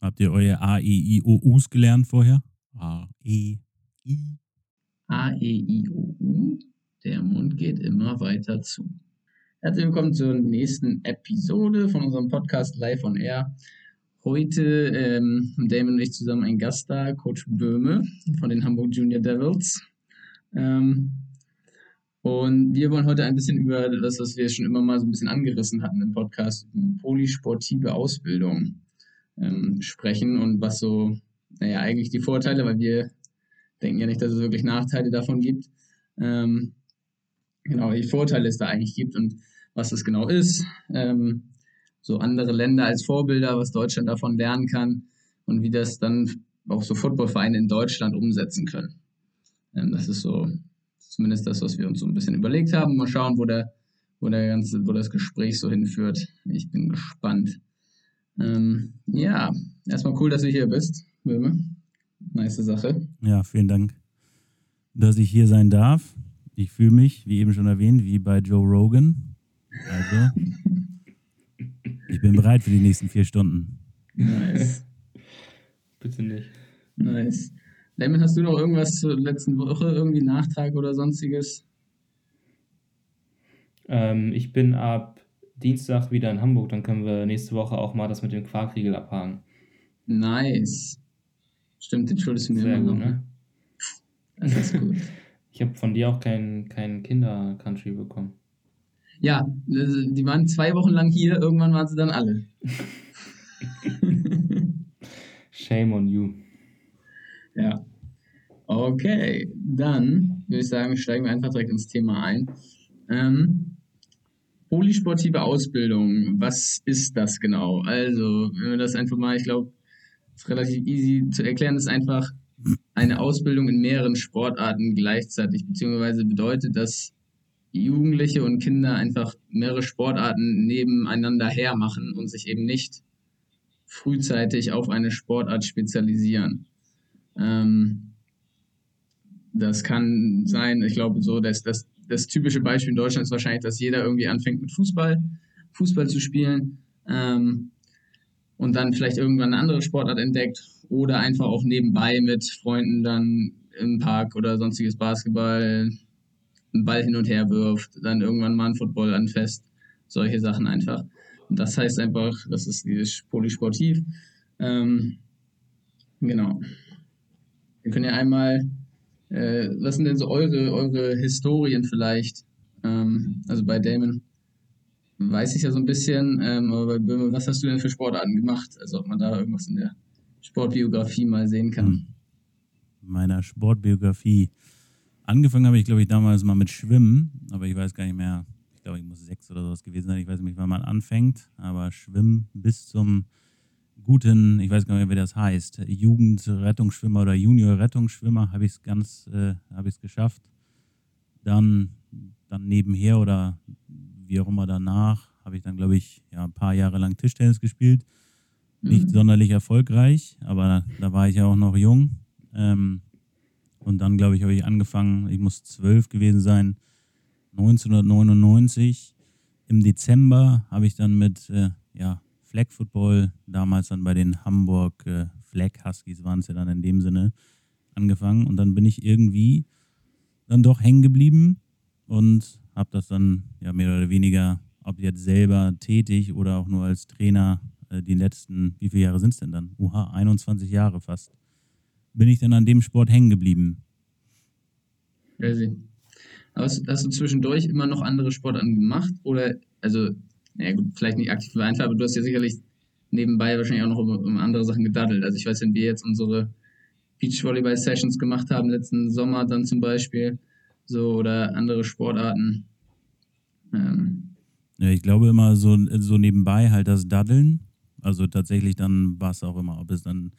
Habt ihr eure A, E, I, O, U's gelernt vorher? A, E, I. A, E, I, O, U. Der Mund geht immer weiter zu. Herzlich willkommen zur nächsten Episode von unserem Podcast Live on Air. Heute ähm, haben Damon und ich zusammen einen Gast da, Coach Böhme von den Hamburg Junior Devils. Ähm, und wir wollen heute ein bisschen über das, was wir schon immer mal so ein bisschen angerissen hatten im Podcast, polysportive Ausbildung ähm, sprechen und was so, naja, eigentlich die Vorteile, weil wir denken ja nicht, dass es wirklich Nachteile davon gibt. Ähm, genau, die Vorteile es da eigentlich gibt und was das genau ist. Ähm, so andere Länder als Vorbilder, was Deutschland davon lernen kann und wie das dann auch so Footballvereine in Deutschland umsetzen können. Ähm, das ist so zumindest das, was wir uns so ein bisschen überlegt haben. Mal schauen, wo der, wo der ganze, wo das Gespräch so hinführt. Ich bin gespannt. Ähm, ja, erstmal cool, dass du hier bist, Böhme. Nice Sache. Ja, vielen Dank, dass ich hier sein darf. Ich fühle mich, wie eben schon erwähnt, wie bei Joe Rogan. Also, ich bin bereit für die nächsten vier Stunden. Nice. Bitte nicht. Nice. Lemon, hast du noch irgendwas zur letzten Woche, irgendwie Nachtrag oder sonstiges? Ähm, ich bin ab Dienstag wieder in Hamburg, dann können wir nächste Woche auch mal das mit dem Quarkriegel abhaken. Nice. Stimmt, den schuldest du mir Sehr immer gut, noch. ne? Das ist gut. Ich habe von dir auch kein, kein Kinder-Country bekommen. Ja, also, die waren zwei Wochen lang hier, irgendwann waren sie dann alle. Shame on you. Ja. Okay, dann würde ich sagen, steigen wir einfach direkt ins Thema ein. Ähm, polysportive Ausbildung, was ist das genau? Also, wenn wir das einfach mal, ich glaube, ist relativ easy zu erklären, ist einfach eine Ausbildung in mehreren Sportarten gleichzeitig, beziehungsweise bedeutet, dass Jugendliche und Kinder einfach mehrere Sportarten nebeneinander hermachen und sich eben nicht frühzeitig auf eine Sportart spezialisieren. Ähm, das kann sein, ich glaube, so, dass das, das typische Beispiel in Deutschland ist wahrscheinlich, dass jeder irgendwie anfängt mit Fußball, Fußball zu spielen ähm, und dann vielleicht irgendwann eine andere Sportart entdeckt oder einfach auch nebenbei mit Freunden dann im Park oder sonstiges Basketball einen Ball hin und her wirft, dann irgendwann mal ein Football anfasst, solche Sachen einfach. Und das heißt einfach, das ist dieses Polysportiv. Ähm, genau. Wir können ja einmal, äh, was sind denn so eure, eure Historien vielleicht? Ähm, also bei Damon weiß ich ja so ein bisschen, ähm, aber bei Böhme, was hast du denn für Sportarten gemacht? Also ob man da irgendwas in der Sportbiografie mal sehen kann. Hm. Meiner Sportbiografie. Angefangen habe ich, glaube ich, damals mal mit Schwimmen, aber ich weiß gar nicht mehr. Ich glaube, ich muss sechs oder sowas gewesen sein. Ich weiß nicht, wann man anfängt, aber Schwimmen bis zum guten, ich weiß gar nicht mehr, wie das heißt, Jugendrettungsschwimmer oder Junior-Rettungsschwimmer habe ich es ganz, äh, habe ich es geschafft. Dann, dann nebenher oder wie auch immer danach habe ich dann, glaube ich, ja, ein paar Jahre lang Tischtennis gespielt. Nicht Mhm. sonderlich erfolgreich, aber da war ich ja auch noch jung. Ähm, und dann, glaube ich, habe ich angefangen, ich muss zwölf gewesen sein, 1999. Im Dezember habe ich dann mit äh, ja, Flag Football, damals dann bei den Hamburg äh, Flag Huskies waren es ja dann in dem Sinne, angefangen. Und dann bin ich irgendwie dann doch hängen geblieben und habe das dann ja mehr oder weniger, ob jetzt selber tätig oder auch nur als Trainer, äh, die letzten, wie viele Jahre sind es denn dann? Oha, 21 Jahre fast. Bin ich dann an dem Sport hängen geblieben. Crazy. Hast, hast du zwischendurch immer noch andere Sportarten gemacht? Oder, also, naja gut, vielleicht nicht aktiv einfach, aber du hast ja sicherlich nebenbei wahrscheinlich auch noch um, um andere Sachen gedaddelt. Also ich weiß, wenn wir jetzt unsere Beachvolleyball-Sessions gemacht haben, letzten Sommer dann zum Beispiel, so oder andere Sportarten. Ähm, Ja, ich glaube immer so, so nebenbei halt das Daddeln. Also tatsächlich dann war es auch immer, ob es dann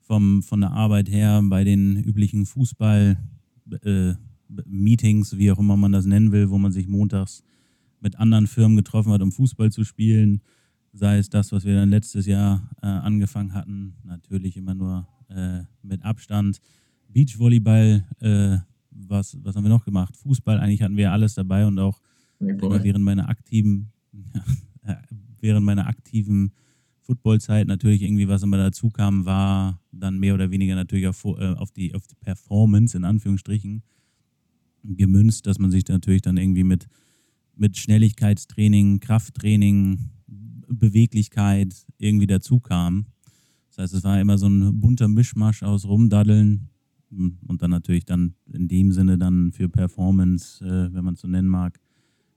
vom, von der Arbeit her bei den üblichen Fußball äh, wie auch immer man das nennen will, wo man sich montags mit anderen Firmen getroffen hat, um Fußball zu spielen. Sei es das, was wir dann letztes Jahr äh, angefangen hatten, natürlich immer nur äh, mit Abstand. Beachvolleyball, äh, was, was haben wir noch gemacht? Fußball, eigentlich hatten wir alles dabei und auch während meiner aktiven, während meiner aktiven Footballzeit natürlich irgendwie, was immer dazu kam, war dann mehr oder weniger natürlich auf, äh, auf, die, auf die Performance in Anführungsstrichen gemünzt, dass man sich natürlich dann irgendwie mit, mit Schnelligkeitstraining, Krafttraining, Beweglichkeit irgendwie dazu kam. Das heißt, es war immer so ein bunter Mischmasch aus Rumdaddeln und dann natürlich dann in dem Sinne dann für Performance, äh, wenn man es so nennen mag,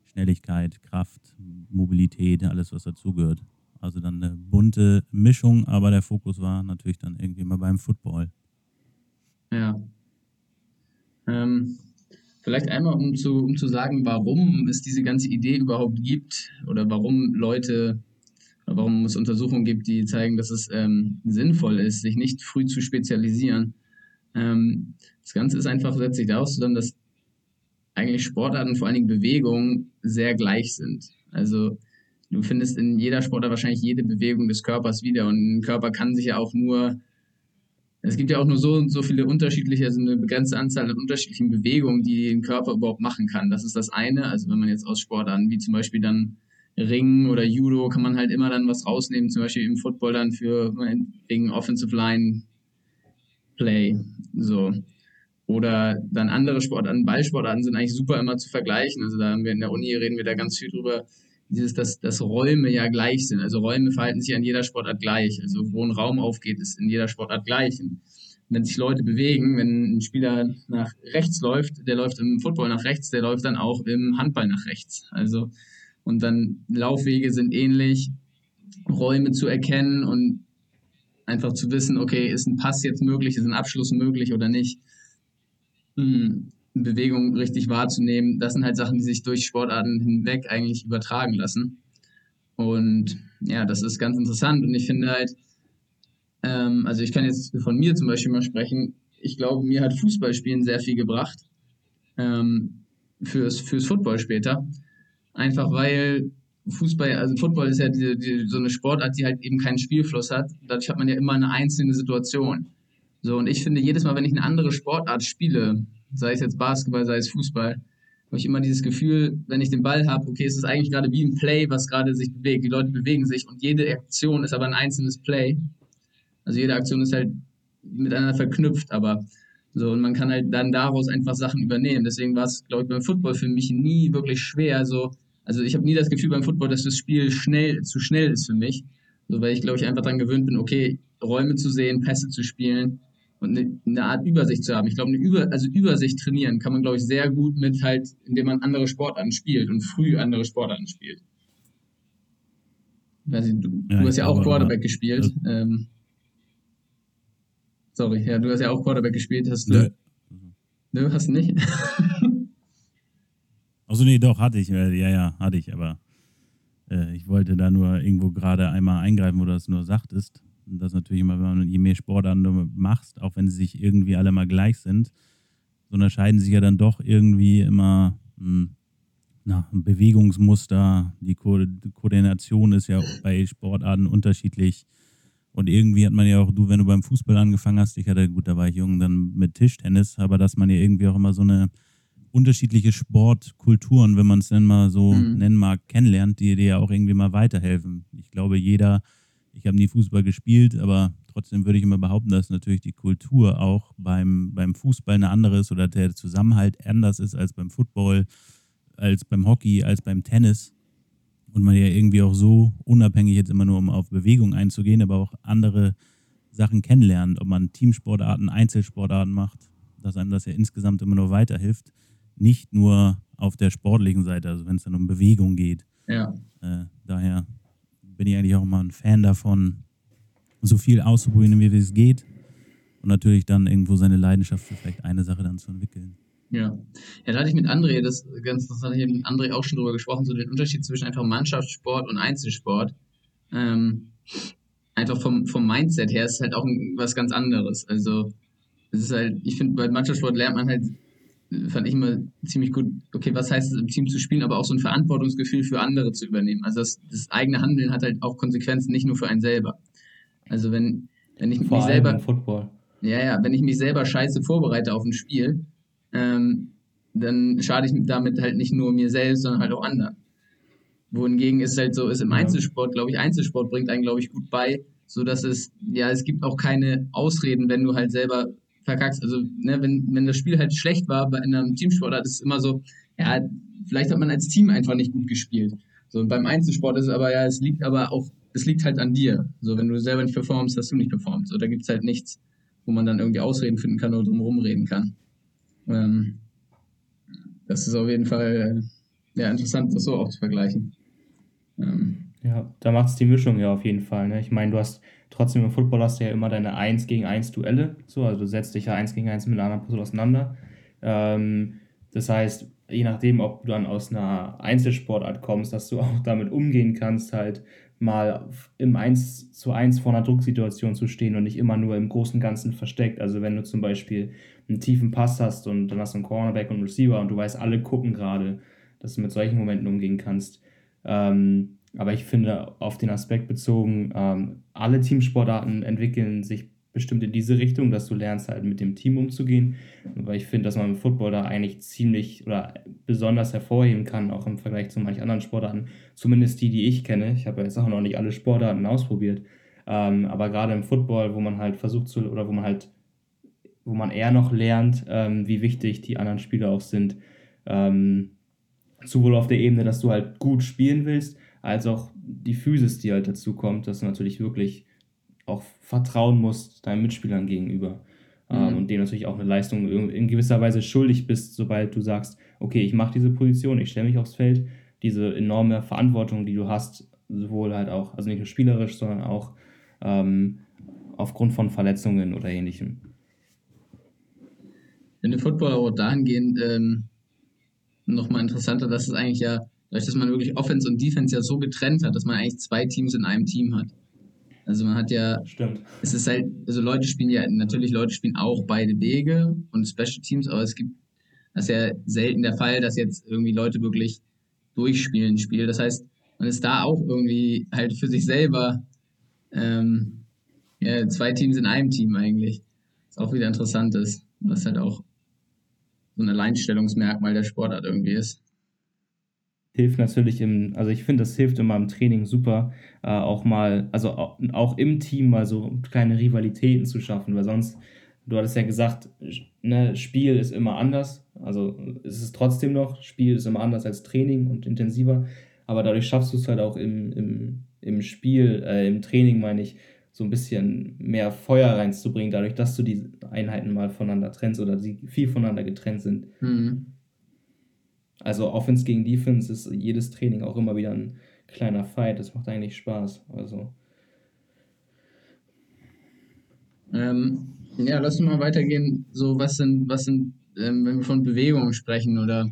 Schnelligkeit, Kraft, Mobilität, alles was dazugehört. Also dann eine bunte Mischung, aber der Fokus war natürlich dann irgendwie immer beim Football. Ja. Ähm, vielleicht einmal, um zu, um zu sagen, warum es diese ganze Idee überhaupt gibt oder warum Leute, warum es Untersuchungen gibt, die zeigen, dass es ähm, sinnvoll ist, sich nicht früh zu spezialisieren. Ähm, das Ganze ist einfach, setzt sich daraus zusammen, dass eigentlich Sportarten, vor allen Dingen Bewegungen, sehr gleich sind. Also du findest in jeder Sportart wahrscheinlich jede Bewegung des Körpers wieder und ein Körper kann sich ja auch nur, es gibt ja auch nur so und so viele unterschiedliche, also eine begrenzte Anzahl an unterschiedlichen Bewegungen, die ein Körper überhaupt machen kann. Das ist das eine. Also wenn man jetzt aus Sportarten wie zum Beispiel dann Ringen oder Judo kann man halt immer dann was rausnehmen, zum Beispiel im Football dann für wegen Offensive Line Play. So. Oder dann andere Sportarten, Ballsportarten sind eigentlich super immer zu vergleichen. Also da haben wir in der Uni reden wir da ganz viel drüber, dieses, dass, dass Räume ja gleich sind. Also Räume verhalten sich an jeder Sportart gleich. Also wo ein Raum aufgeht, ist in jeder Sportart gleich. Und wenn sich Leute bewegen, wenn ein Spieler nach rechts läuft, der läuft im Football nach rechts, der läuft dann auch im Handball nach rechts. Also und dann Laufwege sind ähnlich, Räume zu erkennen und einfach zu wissen, okay, ist ein Pass jetzt möglich, ist ein Abschluss möglich oder nicht. Hm Bewegung richtig wahrzunehmen. Das sind halt Sachen, die sich durch Sportarten hinweg eigentlich übertragen lassen. Und ja, das ist ganz interessant. Und ich finde halt, ähm, also ich kann jetzt von mir zum Beispiel mal sprechen. Ich glaube, mir hat Fußballspielen sehr viel gebracht. Ähm, fürs, fürs Football später. Einfach weil Fußball, also Football ist ja die, die, so eine Sportart, die halt eben keinen Spielfluss hat. Dadurch hat man ja immer eine einzelne Situation. So, und ich finde, jedes Mal, wenn ich eine andere Sportart spiele, sei es jetzt Basketball, sei es Fußball, habe ich immer dieses Gefühl, wenn ich den Ball habe, okay, es ist eigentlich gerade wie ein Play, was gerade sich bewegt. Die Leute bewegen sich und jede Aktion ist aber ein einzelnes Play. Also jede Aktion ist halt miteinander verknüpft, aber so, und man kann halt dann daraus einfach Sachen übernehmen. Deswegen war es, glaube ich, beim Football für mich nie wirklich schwer. So, also ich habe nie das Gefühl beim Football, dass das Spiel schnell, zu schnell ist für mich. So, weil ich, glaube ich, einfach daran gewöhnt bin, okay, Räume zu sehen, Pässe zu spielen und eine, eine, Art Übersicht zu haben. Ich glaube, eine Über, also Übersicht trainieren kann man, glaube ich, sehr gut mit halt, indem man andere Sportarten spielt und früh andere Sportarten spielt. Weiß ich, du, ja, du hast ja auch Quarterback gespielt. Ähm, sorry, ja, du hast ja auch Quarterback gespielt. Hast du? Nö. Nö, hast du nicht? Also nee, doch, hatte ich. Äh, ja, ja, hatte ich, aber äh, ich wollte da nur irgendwo gerade einmal eingreifen, wo das nur sagtest das natürlich immer, wenn man, je mehr Sportarten du machst, auch wenn sie sich irgendwie alle mal gleich sind, so unterscheiden sich ja dann doch irgendwie immer hm, na, Bewegungsmuster, die, Ko die Koordination ist ja bei Sportarten unterschiedlich. Und irgendwie hat man ja auch, du, wenn du beim Fußball angefangen hast, ich hatte, gut, da war ich jung, dann mit Tischtennis, aber dass man ja irgendwie auch immer so eine unterschiedliche Sportkulturen, wenn man es denn mal so mhm. nennen mag, kennenlernt, die dir ja auch irgendwie mal weiterhelfen. Ich glaube, jeder ich habe nie Fußball gespielt, aber trotzdem würde ich immer behaupten, dass natürlich die Kultur auch beim, beim Fußball eine andere ist oder der Zusammenhalt anders ist als beim Football, als beim Hockey, als beim Tennis. Und man ja irgendwie auch so unabhängig jetzt immer nur, um auf Bewegung einzugehen, aber auch andere Sachen kennenlernt, ob man Teamsportarten, Einzelsportarten macht, dass einem das ja insgesamt immer nur weiterhilft. Nicht nur auf der sportlichen Seite, also wenn es dann um Bewegung geht. Ja. Äh, daher bin ich eigentlich auch immer ein Fan davon, so viel auszuprobieren, wie es geht. Und natürlich dann irgendwo seine Leidenschaft für vielleicht eine Sache dann zu entwickeln. Ja. Ja, da hatte ich mit André, das ganz interessant, ich habe mit André auch schon drüber gesprochen, so den Unterschied zwischen einfach Mannschaftssport und Einzelsport. Ähm, einfach vom, vom Mindset her ist halt auch was ganz anderes. Also, es ist halt, ich finde, bei Mannschaftssport lernt man halt fand ich immer ziemlich gut, okay, was heißt es im Team zu spielen, aber auch so ein Verantwortungsgefühl für andere zu übernehmen. Also das, das eigene Handeln hat halt auch Konsequenzen, nicht nur für einen selber. Also wenn, wenn ich Vor mich selber. Football. Ja, ja, wenn ich mich selber scheiße vorbereite auf ein Spiel, ähm, dann schade ich damit halt nicht nur mir selbst, sondern halt auch anderen. wohingegen ist halt so, ist im Einzelsport, glaube ich, Einzelsport bringt einen, glaube ich, gut bei, so dass es, ja, es gibt auch keine Ausreden, wenn du halt selber verkackst. Also, ne, wenn, wenn das Spiel halt schlecht war bei einem Teamsport, ist es immer so, ja, vielleicht hat man als Team einfach nicht gut gespielt. So, beim Einzelsport ist es aber, ja, es liegt aber auch, es liegt halt an dir. So, wenn du selber nicht performst, hast du nicht performt. So, da gibt es halt nichts, wo man dann irgendwie Ausreden finden kann oder drum rumreden kann. Ähm, das ist auf jeden Fall ja, interessant, das so auch zu vergleichen. Ähm, ja, da macht es die Mischung ja auf jeden Fall. Ne? Ich meine, du hast trotzdem im Football hast du ja immer deine 1 gegen 1 Duelle. So, also du setzt dich ja 1 gegen 1 mit einer anderen Person auseinander. Ähm, das heißt, je nachdem, ob du dann aus einer Einzelsportart kommst, dass du auch damit umgehen kannst, halt mal im 1 zu 1 vor einer Drucksituation zu stehen und nicht immer nur im großen Ganzen versteckt. Also wenn du zum Beispiel einen tiefen Pass hast und dann hast du einen Cornerback und einen Receiver und du weißt, alle gucken gerade, dass du mit solchen Momenten umgehen kannst. Ähm, aber ich finde, auf den Aspekt bezogen, ähm, alle Teamsportarten entwickeln sich bestimmt in diese Richtung, dass du lernst halt mit dem Team umzugehen. Weil ich finde, dass man im Football da eigentlich ziemlich oder besonders hervorheben kann, auch im Vergleich zu manchen anderen Sportarten. Zumindest die, die ich kenne. Ich habe jetzt auch noch nicht alle Sportarten ausprobiert. Ähm, aber gerade im Football, wo man halt versucht zu, oder wo man halt, wo man eher noch lernt, ähm, wie wichtig die anderen Spieler auch sind. Ähm, sowohl auf der Ebene, dass du halt gut spielen willst, als auch die Physis, die halt dazu kommt, dass du natürlich wirklich auch vertrauen musst deinen Mitspielern gegenüber. Ähm, mhm. Und denen natürlich auch eine Leistung in gewisser Weise schuldig bist, sobald du sagst, okay, ich mache diese Position, ich stelle mich aufs Feld, diese enorme Verantwortung, die du hast, sowohl halt auch, also nicht nur spielerisch, sondern auch ähm, aufgrund von Verletzungen oder ähnlichem. In dem Football auch dahingehend ähm, nochmal interessanter, dass es eigentlich ja, dadurch, dass man wirklich Offense und Defense ja so getrennt hat, dass man eigentlich zwei Teams in einem Team hat. Also man hat ja, Stimmt. es ist halt, also Leute spielen ja, natürlich Leute spielen auch beide Wege und Special Teams, aber es gibt, das ist ja selten der Fall, dass jetzt irgendwie Leute wirklich durchspielen Spiel. Das heißt, man ist da auch irgendwie halt für sich selber ähm, ja, zwei Teams in einem Team eigentlich. Was auch wieder interessant ist, was halt auch so ein Alleinstellungsmerkmal der Sportart irgendwie ist hilft natürlich im, also ich finde, das hilft immer im Training super, äh, auch mal, also auch, im Team mal so kleine Rivalitäten zu schaffen, weil sonst, du hattest ja gesagt, ne, Spiel ist immer anders, also es ist trotzdem noch, Spiel ist immer anders als Training und intensiver, aber dadurch schaffst du es halt auch im, im, im Spiel, äh, im Training meine ich, so ein bisschen mehr Feuer reinzubringen, dadurch, dass du die Einheiten mal voneinander trennst oder sie viel voneinander getrennt sind. Mhm. Also Offense gegen Defense ist jedes Training auch immer wieder ein kleiner Fight. Das macht eigentlich Spaß. Also. Ähm, ja, lass uns mal weitergehen. So, was sind, was sind, ähm, wenn wir von Bewegungen sprechen oder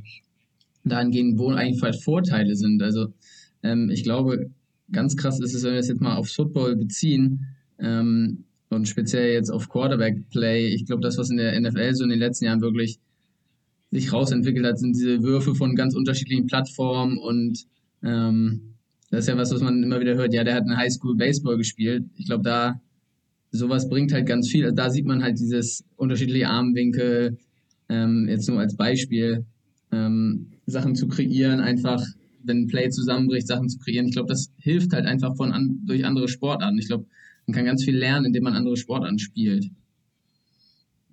dahingehend, wo eigentlich vielleicht Vorteile sind. Also ähm, ich glaube, ganz krass ist es, wenn wir es jetzt mal aufs Football beziehen ähm, und speziell jetzt auf Quarterback-Play. Ich glaube, das, was in der NFL so in den letzten Jahren wirklich sich rausentwickelt hat, sind diese Würfe von ganz unterschiedlichen Plattformen und ähm, das ist ja was, was man immer wieder hört. Ja, der hat eine Highschool Baseball gespielt. Ich glaube, da sowas bringt halt ganz viel. Also da sieht man halt dieses unterschiedliche Armwinkel, ähm, jetzt nur als Beispiel, ähm, Sachen zu kreieren, einfach, wenn ein Play zusammenbricht, Sachen zu kreieren. Ich glaube, das hilft halt einfach von an, durch andere Sportarten. Ich glaube, man kann ganz viel lernen, indem man andere Sportarten spielt.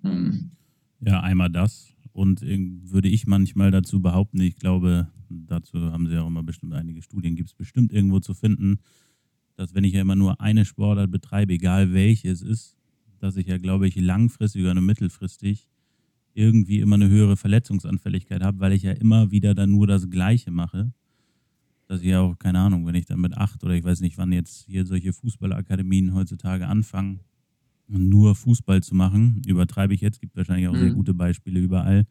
Ähm. Ja, einmal das. Und würde ich manchmal dazu behaupten, ich glaube, dazu haben sie auch immer bestimmt einige Studien, gibt es bestimmt irgendwo zu finden, dass wenn ich ja immer nur eine Sportart betreibe, egal welche es ist, dass ich ja, glaube ich, langfristig oder mittelfristig irgendwie immer eine höhere Verletzungsanfälligkeit habe, weil ich ja immer wieder dann nur das Gleiche mache. Dass ich ja auch, keine Ahnung, wenn ich dann mit acht oder ich weiß nicht, wann jetzt hier solche Fußballakademien heutzutage anfangen, nur Fußball zu machen, übertreibe ich jetzt, gibt wahrscheinlich auch mhm. sehr gute Beispiele überall,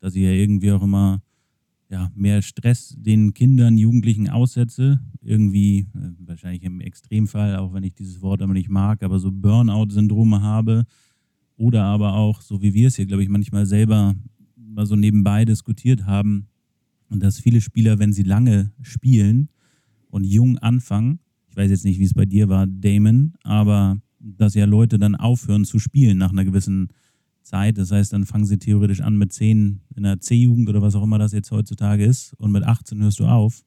dass ich ja irgendwie auch immer ja, mehr Stress den Kindern, Jugendlichen aussetze. Irgendwie, äh, wahrscheinlich im Extremfall, auch wenn ich dieses Wort aber nicht mag, aber so Burnout-Syndrome habe. Oder aber auch, so wie wir es hier, glaube ich, manchmal selber mal so nebenbei diskutiert haben, und dass viele Spieler, wenn sie lange spielen und jung anfangen, ich weiß jetzt nicht, wie es bei dir war, Damon, aber dass ja Leute dann aufhören zu spielen nach einer gewissen Zeit. Das heißt, dann fangen sie theoretisch an mit 10 in der C-Jugend oder was auch immer das jetzt heutzutage ist und mit 18 hörst du auf,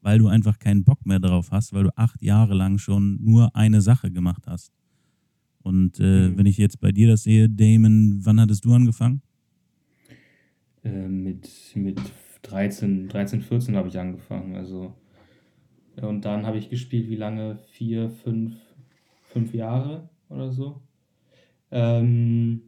weil du einfach keinen Bock mehr drauf hast, weil du acht Jahre lang schon nur eine Sache gemacht hast. Und äh, mhm. wenn ich jetzt bei dir das sehe, Damon, wann hattest du angefangen? Äh, mit, mit 13, 13, 14 habe ich angefangen. Also, und dann habe ich gespielt, wie lange? Vier, fünf, fünf Jahre oder so. Ähm,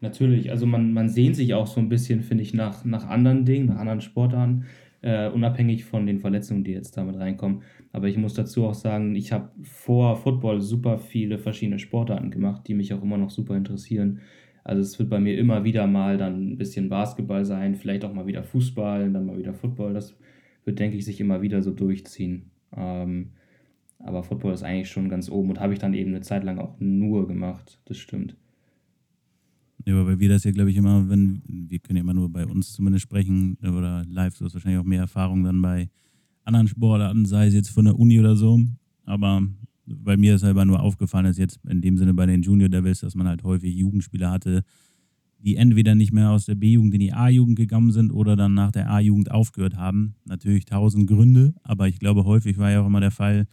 natürlich, also man, man sehnt sich auch so ein bisschen, finde ich, nach, nach anderen Dingen, nach anderen Sportarten, äh, unabhängig von den Verletzungen, die jetzt damit reinkommen. Aber ich muss dazu auch sagen, ich habe vor Football super viele verschiedene Sportarten gemacht, die mich auch immer noch super interessieren. Also es wird bei mir immer wieder mal dann ein bisschen Basketball sein, vielleicht auch mal wieder Fußball, dann mal wieder Football. Das wird, denke ich, sich immer wieder so durchziehen. Ähm, aber Football ist eigentlich schon ganz oben und habe ich dann eben eine Zeit lang auch nur gemacht. Das stimmt. Ja, weil wir das ja, glaube ich, immer, wenn, wir können ja immer nur bei uns zumindest sprechen oder live, du hast wahrscheinlich auch mehr Erfahrung dann bei anderen Sportarten, sei es jetzt von der Uni oder so. Aber bei mir ist selber nur aufgefallen, dass jetzt in dem Sinne bei den Junior Devils, dass man halt häufig Jugendspieler hatte, die entweder nicht mehr aus der B-Jugend in die A-Jugend gegangen sind oder dann nach der A-Jugend aufgehört haben. Natürlich tausend Gründe, aber ich glaube, häufig war ja auch immer der Fall,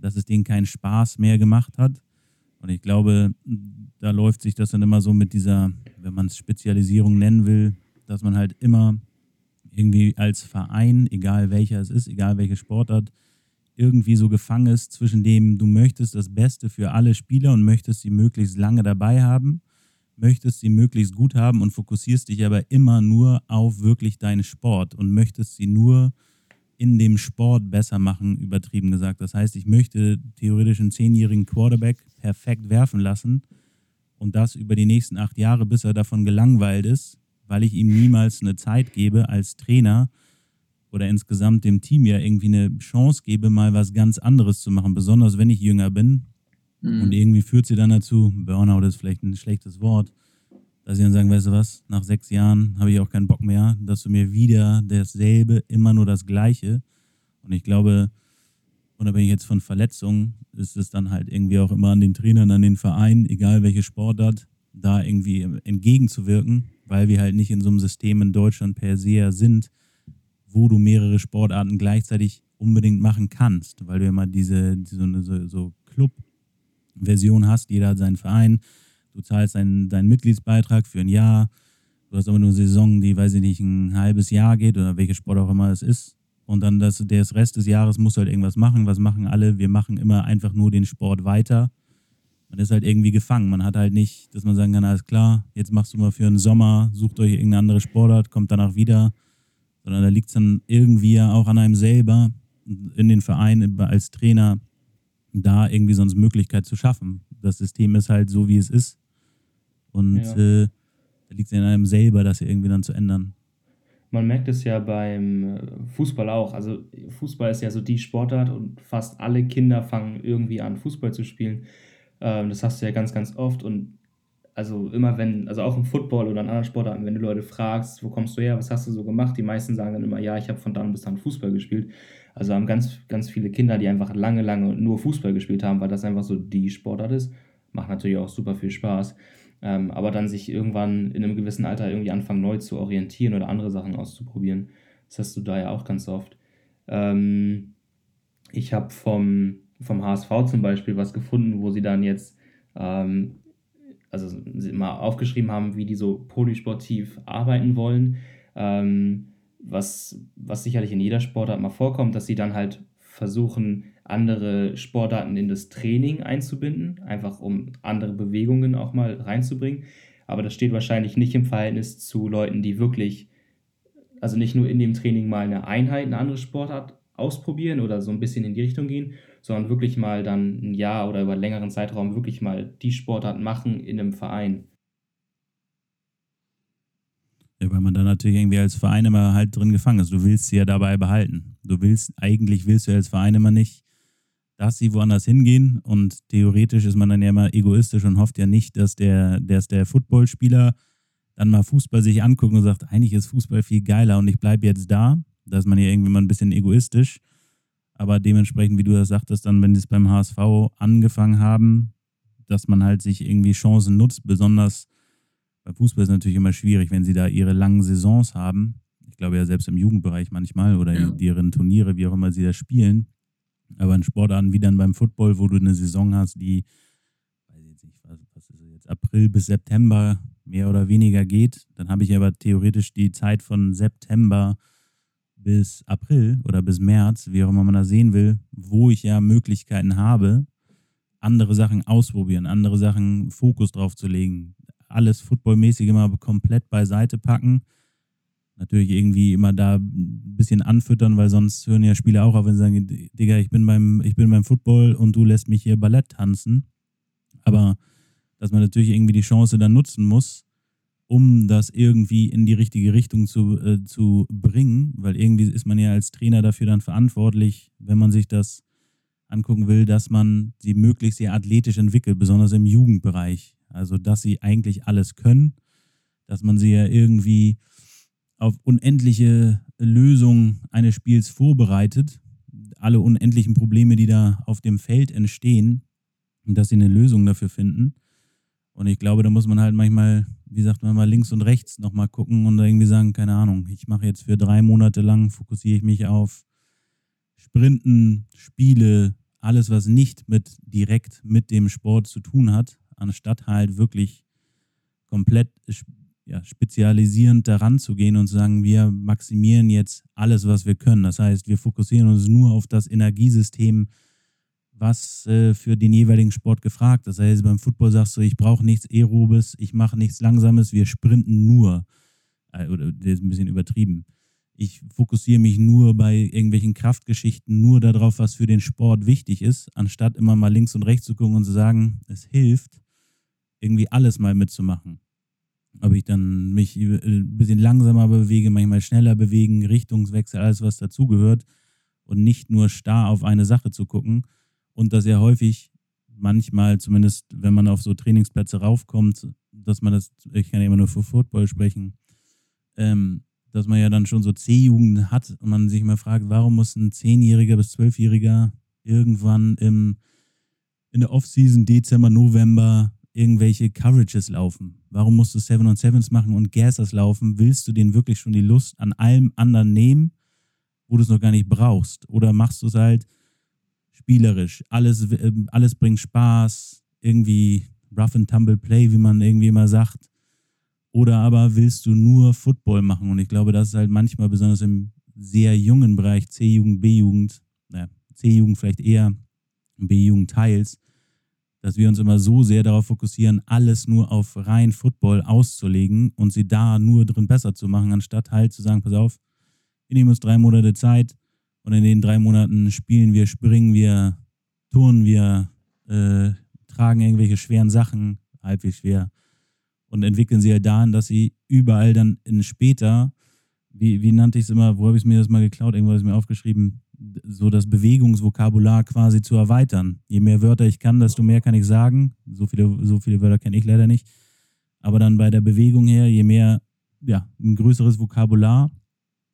dass es denen keinen Spaß mehr gemacht hat. Und ich glaube, da läuft sich das dann immer so mit dieser, wenn man es Spezialisierung nennen will, dass man halt immer irgendwie als Verein, egal welcher es ist, egal welche Sportart, irgendwie so gefangen ist zwischen dem, du möchtest das Beste für alle Spieler und möchtest sie möglichst lange dabei haben, möchtest sie möglichst gut haben und fokussierst dich aber immer nur auf wirklich deinen Sport und möchtest sie nur in dem Sport besser machen, übertrieben gesagt. Das heißt, ich möchte theoretisch einen zehnjährigen Quarterback perfekt werfen lassen und das über die nächsten acht Jahre, bis er davon gelangweilt ist, weil ich ihm niemals eine Zeit gebe als Trainer, oder insgesamt dem Team ja irgendwie eine Chance gebe, mal was ganz anderes zu machen, besonders wenn ich jünger bin. Mhm. Und irgendwie führt sie dann dazu, Burnout ist vielleicht ein schlechtes Wort, dass sie dann sagen, weißt du was, nach sechs Jahren habe ich auch keinen Bock mehr, dass du mir wieder dasselbe, immer nur das Gleiche. Und ich glaube, unabhängig jetzt von Verletzungen, ist es dann halt irgendwie auch immer an den Trainern, an den Vereinen, egal welche Sportart, da irgendwie entgegenzuwirken, weil wir halt nicht in so einem System in Deutschland per se sind, wo du mehrere Sportarten gleichzeitig unbedingt machen kannst, weil du immer diese, diese so, so Club-Version hast. Jeder hat seinen Verein, du zahlst deinen, deinen Mitgliedsbeitrag für ein Jahr. Du hast aber nur eine Saison, die, weiß ich nicht, ein halbes Jahr geht oder welche Sport auch immer es ist. Und dann das, der Rest des Jahres musst du halt irgendwas machen. Was machen alle? Wir machen immer einfach nur den Sport weiter. Man ist halt irgendwie gefangen. Man hat halt nicht, dass man sagen kann, alles klar, jetzt machst du mal für einen Sommer, sucht euch irgendeine andere Sportart, kommt danach wieder sondern da liegt es dann irgendwie ja auch an einem selber, in den Verein als Trainer, da irgendwie sonst Möglichkeit zu schaffen. Das System ist halt so, wie es ist. Und ja. äh, da liegt es an einem selber, das irgendwie dann zu ändern. Man merkt es ja beim äh, Fußball auch. Also Fußball ist ja so die Sportart und fast alle Kinder fangen irgendwie an, Fußball zu spielen. Ähm, das hast du ja ganz, ganz oft. Und also immer wenn, also auch im Football oder in anderen Sportarten, wenn du Leute fragst, wo kommst du her, was hast du so gemacht, die meisten sagen dann immer, ja, ich habe von dann bis dann Fußball gespielt. Also haben ganz, ganz viele Kinder, die einfach lange, lange nur Fußball gespielt haben, weil das einfach so die Sportart ist. Macht natürlich auch super viel Spaß. Ähm, aber dann sich irgendwann in einem gewissen Alter irgendwie anfangen, neu zu orientieren oder andere Sachen auszuprobieren. Das hast du da ja auch ganz oft. Ähm, ich habe vom, vom HSV zum Beispiel was gefunden, wo sie dann jetzt ähm, also mal aufgeschrieben haben, wie die so polysportiv arbeiten wollen, ähm, was, was sicherlich in jeder Sportart mal vorkommt, dass sie dann halt versuchen, andere Sportarten in das Training einzubinden, einfach um andere Bewegungen auch mal reinzubringen. Aber das steht wahrscheinlich nicht im Verhältnis zu Leuten, die wirklich, also nicht nur in dem Training mal eine Einheit, eine andere Sportart ausprobieren oder so ein bisschen in die Richtung gehen, sondern wirklich mal dann ein Jahr oder über einen längeren Zeitraum wirklich mal die Sportart machen in einem Verein. Ja, weil man dann natürlich irgendwie als Verein immer halt drin gefangen ist. Du willst sie ja dabei behalten. Du willst, eigentlich willst du als Verein immer nicht, dass sie woanders hingehen und theoretisch ist man dann ja immer egoistisch und hofft ja nicht, dass der, dass der Footballspieler dann mal Fußball sich anguckt und sagt, eigentlich ist Fußball viel geiler und ich bleibe jetzt da. Da ist man ja irgendwie mal ein bisschen egoistisch. Aber dementsprechend, wie du das sagtest, dann, wenn sie es beim HSV angefangen haben, dass man halt sich irgendwie Chancen nutzt, besonders beim Fußball ist es natürlich immer schwierig, wenn sie da ihre langen Saisons haben. Ich glaube ja selbst im Jugendbereich manchmal oder ja. in deren Turniere, wie auch immer sie da spielen. Aber in Sportarten wie dann beim Football, wo du eine Saison hast, die, weiß jetzt nicht, was, was ist jetzt, April bis September mehr oder weniger geht, dann habe ich aber theoretisch die Zeit von September bis April oder bis März, wie auch immer man das sehen will, wo ich ja Möglichkeiten habe, andere Sachen ausprobieren, andere Sachen Fokus drauf zu legen, alles Footballmäßig immer komplett beiseite packen. Natürlich irgendwie immer da ein bisschen anfüttern, weil sonst hören ja Spieler auch auf, wenn sie sagen, Digga, ich bin beim, ich bin beim Football und du lässt mich hier Ballett tanzen. Aber dass man natürlich irgendwie die Chance dann nutzen muss, um das irgendwie in die richtige Richtung zu, äh, zu bringen, weil irgendwie ist man ja als Trainer dafür dann verantwortlich, wenn man sich das angucken will, dass man sie möglichst sehr athletisch entwickelt, besonders im Jugendbereich. Also, dass sie eigentlich alles können, dass man sie ja irgendwie auf unendliche Lösungen eines Spiels vorbereitet, alle unendlichen Probleme, die da auf dem Feld entstehen, dass sie eine Lösung dafür finden. Und ich glaube, da muss man halt manchmal, wie sagt man mal, links und rechts nochmal gucken und irgendwie sagen, keine Ahnung, ich mache jetzt für drei Monate lang, fokussiere ich mich auf Sprinten, Spiele, alles, was nicht mit direkt mit dem Sport zu tun hat, anstatt halt wirklich komplett ja, spezialisierend daran zu gehen und zu sagen, wir maximieren jetzt alles, was wir können. Das heißt, wir fokussieren uns nur auf das Energiesystem, was äh, für den jeweiligen Sport gefragt ist. Das heißt, beim Football sagst du, ich brauche nichts Aerobes, ich mache nichts Langsames, wir sprinten nur. Äh, oder das ist ein bisschen übertrieben ich fokussiere mich nur bei irgendwelchen Kraftgeschichten nur darauf, was für den Sport wichtig ist, anstatt immer mal links und rechts zu gucken und zu sagen, es hilft, irgendwie alles mal mitzumachen. Ob ich dann mich ein bisschen langsamer bewege, manchmal schneller bewegen, Richtungswechsel, alles was dazugehört. Und nicht nur starr auf eine Sache zu gucken. Und dass ja häufig manchmal, zumindest wenn man auf so Trainingsplätze raufkommt, dass man das, ich kann ja immer nur für Football sprechen, ähm, dass man ja dann schon so C-Jugend hat und man sich immer fragt, warum muss ein Zehnjähriger bis Zwölfjähriger irgendwann im, in der Offseason Dezember, November irgendwelche Coverages laufen? Warum musst du Seven on Sevens machen und Gassers laufen? Willst du denen wirklich schon die Lust an allem anderen nehmen, wo du es noch gar nicht brauchst? Oder machst du es halt spielerisch? Alles, äh, alles bringt Spaß, irgendwie Rough and Tumble Play, wie man irgendwie immer sagt. Oder aber willst du nur Football machen? Und ich glaube, das ist halt manchmal besonders im sehr jungen Bereich, C-Jugend, B-Jugend, naja, C-Jugend vielleicht eher, B-Jugend teils, dass wir uns immer so sehr darauf fokussieren, alles nur auf rein Football auszulegen und sie da nur drin besser zu machen, anstatt halt zu sagen, pass auf, wir nehmen uns drei Monate Zeit und in den drei Monaten spielen wir, springen wir, turnen wir, äh, tragen irgendwelche schweren Sachen, halbwegs schwer, und entwickeln sie halt dahin, dass sie überall dann in später, wie, wie nannte ich es immer, wo habe ich mir das mal geklaut, irgendwo habe ich mir aufgeschrieben, so das Bewegungsvokabular quasi zu erweitern. Je mehr Wörter ich kann, desto mehr kann ich sagen. So viele, so viele Wörter kenne ich leider nicht. Aber dann bei der Bewegung her, je mehr, ja, ein größeres Vokabular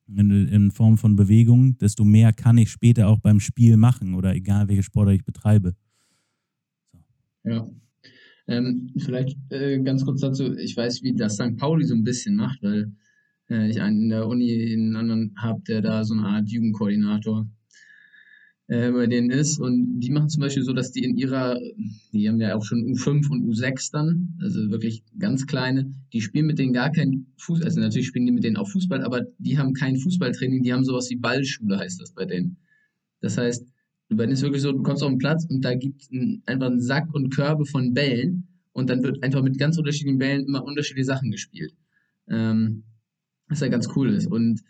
in, in Form von Bewegung, desto mehr kann ich später auch beim Spiel machen oder egal welche Sportart ich betreibe. Ja, ähm, vielleicht äh, ganz kurz dazu, ich weiß, wie das St. Pauli so ein bisschen macht, weil äh, ich einen in der Uni einen anderen habe, der da so eine Art Jugendkoordinator äh, bei denen ist. Und die machen zum Beispiel so, dass die in ihrer, die haben ja auch schon U5 und U6 dann, also wirklich ganz kleine, die spielen mit denen gar kein Fußball, also natürlich spielen die mit denen auch Fußball, aber die haben kein Fußballtraining, die haben sowas wie Ballschule, heißt das bei denen. Das heißt, wenn es wirklich so, du kommst auf den Platz und da gibt es einfach einen Sack und Körbe von Bällen und dann wird einfach mit ganz unterschiedlichen Bällen immer unterschiedliche Sachen gespielt. Ähm, was ja ganz cool ist. Und